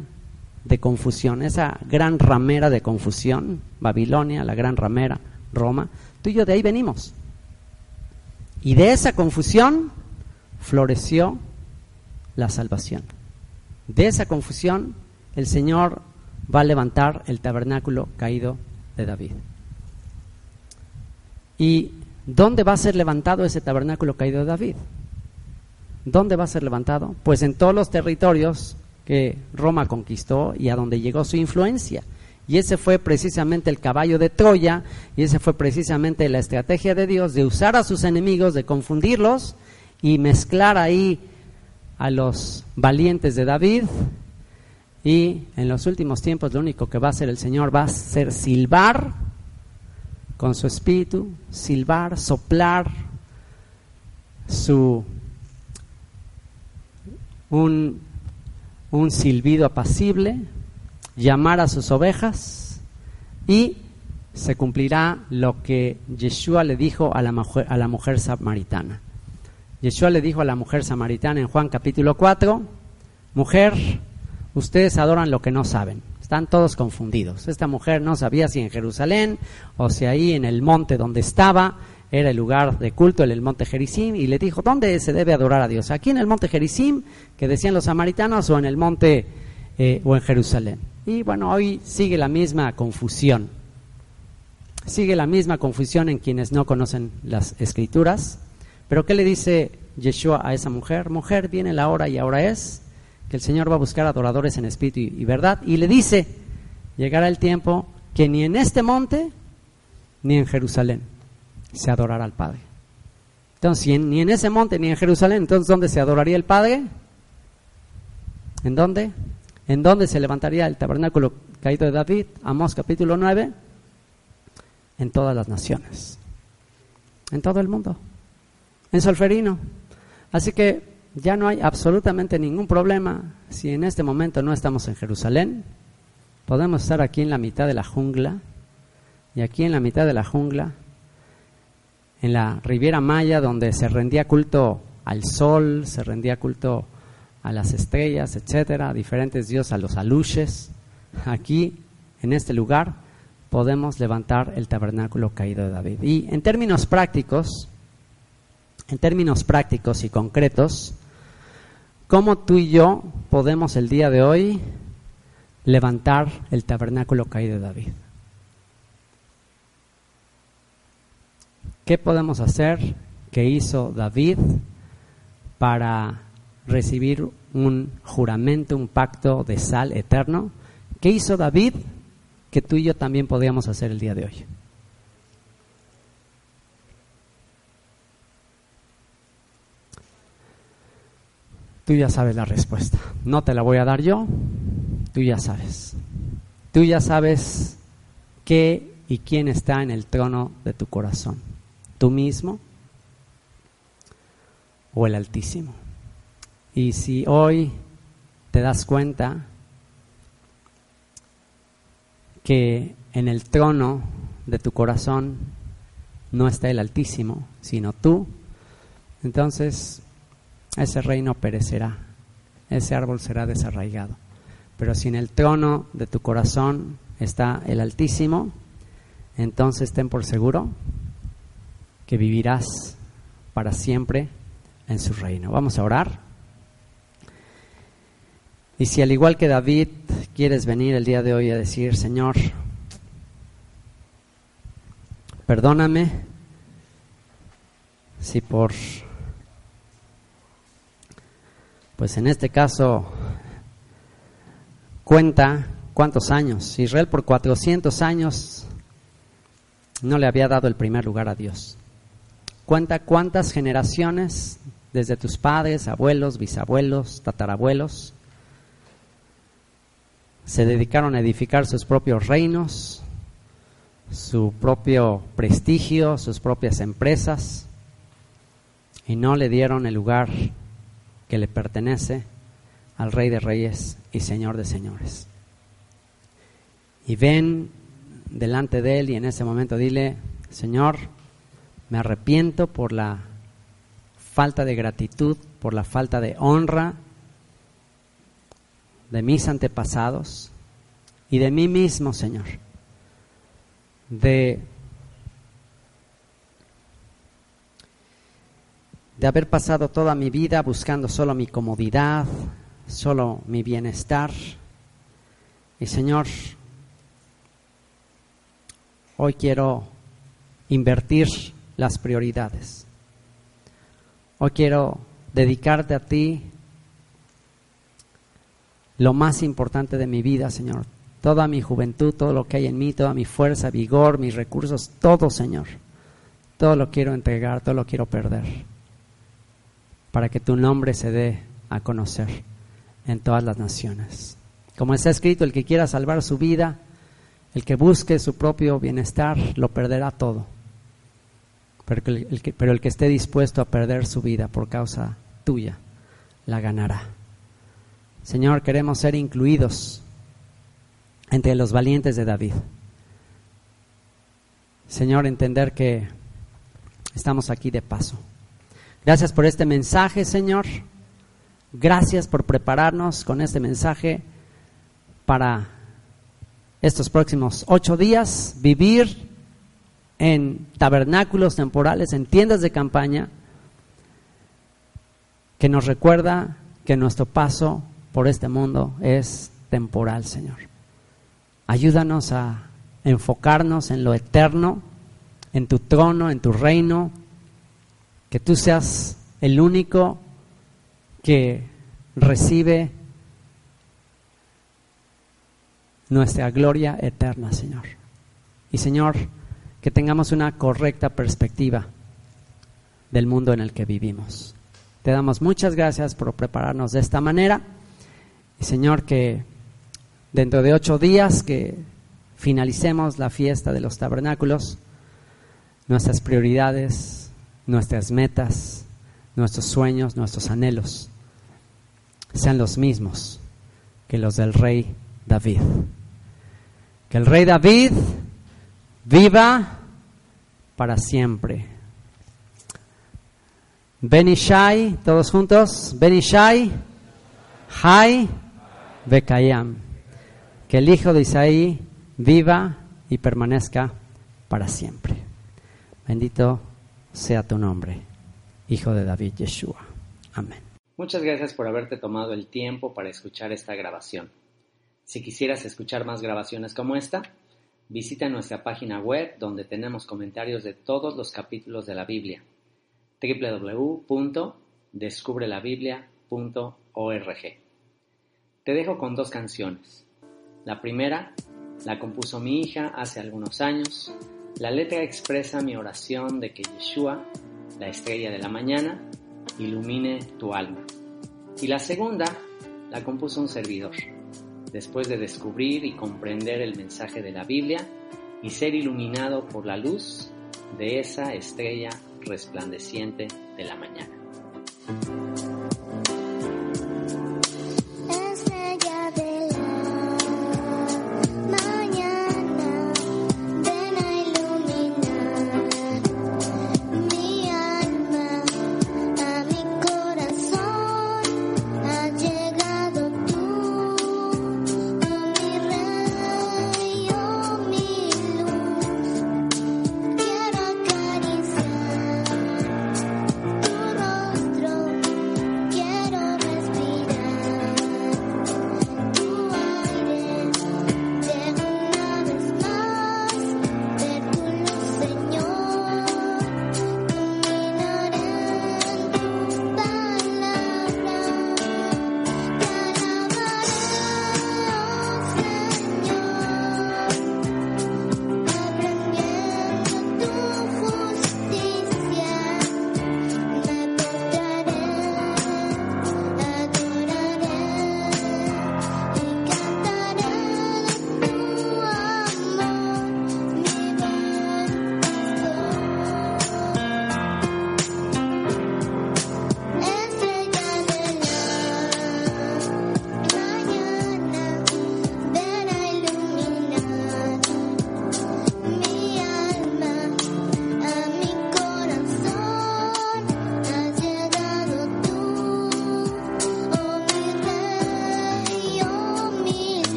de confusión, esa gran ramera de confusión, Babilonia, la gran ramera, Roma. Tú y yo de ahí venimos. Y de esa confusión floreció la salvación. De esa confusión el Señor va a levantar el tabernáculo caído de David. ¿Y dónde va a ser levantado ese tabernáculo caído de David? ¿Dónde va a ser levantado? Pues en todos los territorios que Roma conquistó y a donde llegó su influencia. Y ese fue precisamente el caballo de Troya, y ese fue precisamente la estrategia de Dios de usar a sus enemigos, de confundirlos y mezclar ahí a los valientes de David y en los últimos tiempos lo único que va a hacer el Señor va a ser silbar con su espíritu, silbar, soplar su un, un silbido apacible, llamar a sus ovejas y se cumplirá lo que Yeshua le dijo a la mujer, a la mujer samaritana. Yeshua le dijo a la mujer samaritana en Juan capítulo 4, mujer, ustedes adoran lo que no saben, están todos confundidos. Esta mujer no sabía si en Jerusalén o si ahí en el monte donde estaba era el lugar de culto, en el monte Gerizim, y le dijo, ¿dónde se debe adorar a Dios? ¿Aquí en el monte Gerizim, que decían los samaritanos, o en el monte eh, o en Jerusalén? Y bueno, hoy sigue la misma confusión. Sigue la misma confusión en quienes no conocen las escrituras. Pero ¿qué le dice Yeshua a esa mujer? Mujer, viene la hora y ahora es que el Señor va a buscar adoradores en espíritu y verdad. Y le dice, llegará el tiempo que ni en este monte ni en Jerusalén se adorará al Padre. Entonces, ni en ese monte ni en Jerusalén, entonces ¿dónde se adoraría el Padre? ¿En dónde? ¿En dónde se levantaría el tabernáculo caído de David? Amós capítulo 9. En todas las naciones. En todo el mundo. En Solferino. Así que ya no hay absolutamente ningún problema si en este momento no estamos en Jerusalén. Podemos estar aquí en la mitad de la jungla. Y aquí en la mitad de la jungla en la Riviera Maya, donde se rendía culto al sol, se rendía culto a las estrellas, etcétera, a diferentes dioses, a los aluches. Aquí, en este lugar, podemos levantar el tabernáculo caído de David. Y en términos prácticos, en términos prácticos y concretos, ¿cómo tú y yo podemos el día de hoy levantar el tabernáculo caído de David? ¿Qué podemos hacer que hizo David para recibir un juramento, un pacto de sal eterno? ¿Qué hizo David que tú y yo también podíamos hacer el día de hoy? Tú ya sabes la respuesta. No te la voy a dar yo, tú ya sabes. Tú ya sabes qué y quién está en el trono de tu corazón tú mismo o el Altísimo. Y si hoy te das cuenta que en el trono de tu corazón no está el Altísimo, sino tú, entonces ese reino perecerá, ese árbol será desarraigado. Pero si en el trono de tu corazón está el Altísimo, entonces ten por seguro que vivirás para siempre en su reino. Vamos a orar. Y si al igual que David quieres venir el día de hoy a decir, Señor, perdóname si por, pues en este caso, cuenta cuántos años. Israel por 400 años no le había dado el primer lugar a Dios. Cuenta cuántas generaciones, desde tus padres, abuelos, bisabuelos, tatarabuelos, se dedicaron a edificar sus propios reinos, su propio prestigio, sus propias empresas, y no le dieron el lugar que le pertenece al Rey de Reyes y Señor de Señores. Y ven delante de Él y en ese momento dile, Señor, me arrepiento por la falta de gratitud, por la falta de honra de mis antepasados y de mí mismo, Señor. De, de haber pasado toda mi vida buscando solo mi comodidad, solo mi bienestar. Y Señor, hoy quiero invertir las prioridades. Hoy quiero dedicarte a ti lo más importante de mi vida, Señor. Toda mi juventud, todo lo que hay en mí, toda mi fuerza, vigor, mis recursos, todo, Señor. Todo lo quiero entregar, todo lo quiero perder. Para que tu nombre se dé a conocer en todas las naciones. Como está escrito, el que quiera salvar su vida, el que busque su propio bienestar, lo perderá todo pero el, que, que esté dispuesto a perder su vida por causa tuya, la ganará. Señor, queremos ser incluidos entre los valientes de David. Señor, entender que estamos aquí de paso. Gracias por este mensaje, Señor. Gracias por prepararnos con este mensaje para estos próximos ocho días, vivir en tabernáculos temporales, en tiendas de campaña, que nos recuerda que nuestro paso por este mundo es temporal, Señor. Ayúdanos a enfocarnos en lo eterno, en tu trono, en tu reino, que tú seas el único que recibe nuestra gloria eterna, Señor. Y Señor, que tengamos una correcta perspectiva del mundo en el que vivimos. Te damos muchas gracias por prepararnos de esta manera. Y Señor, que dentro de ocho días que finalicemos la fiesta de los tabernáculos, nuestras prioridades, nuestras metas, nuestros sueños, nuestros anhelos sean los mismos que los del rey David. Que el rey David viva para siempre. Benishai, todos juntos. Benishai, Hai, Bekayam. Que el hijo de Isaí viva y permanezca para siempre. Bendito sea tu nombre, hijo de David Yeshua. Amén. Muchas gracias por haberte tomado el tiempo para escuchar esta grabación. Si quisieras escuchar más grabaciones como esta, visita nuestra página web donde tenemos comentarios de todos los capítulos de la Biblia www.descubrelabiblia.org. Te dejo con dos canciones. La primera la compuso mi hija hace algunos años. La letra expresa mi oración de que Yeshua, la estrella de la mañana, ilumine tu alma. Y la segunda la compuso un servidor después de descubrir y comprender el mensaje de la Biblia y ser iluminado por la luz de esa estrella resplandeciente de la mañana.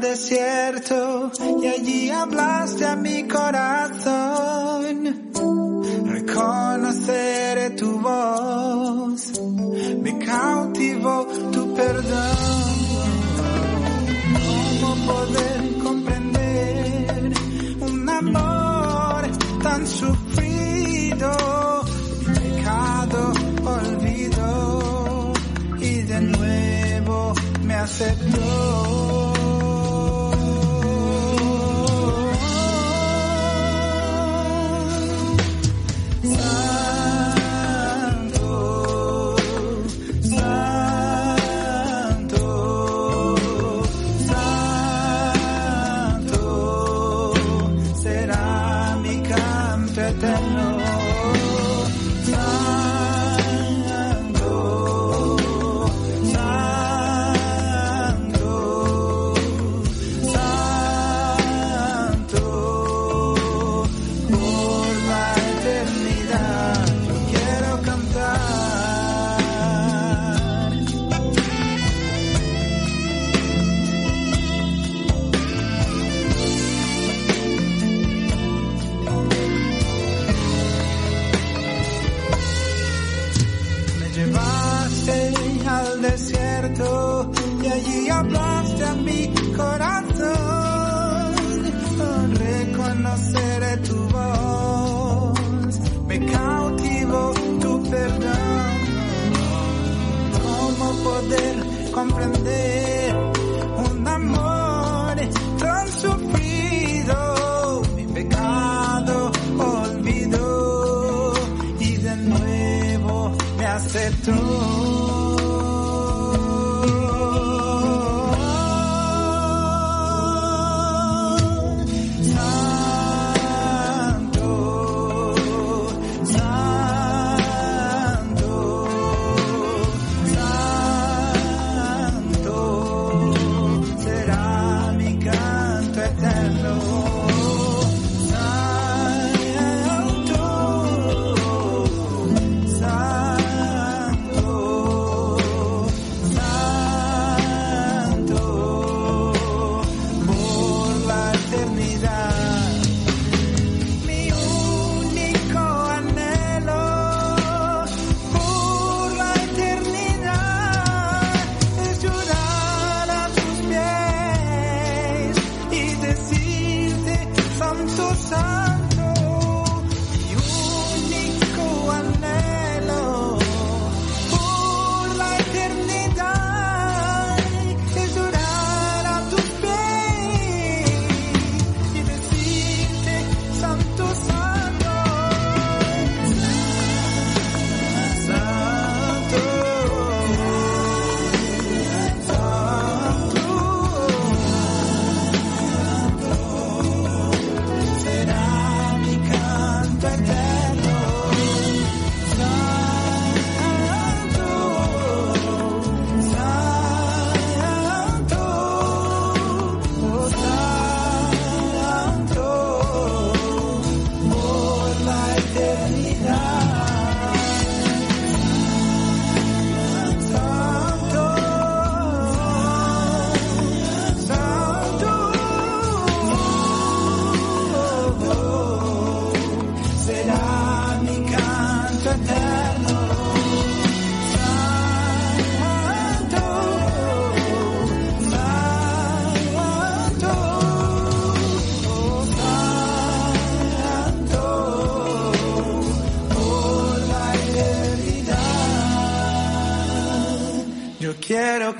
Desierto y allí hablaste a mi corazón.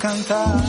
Cantar.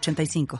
906985.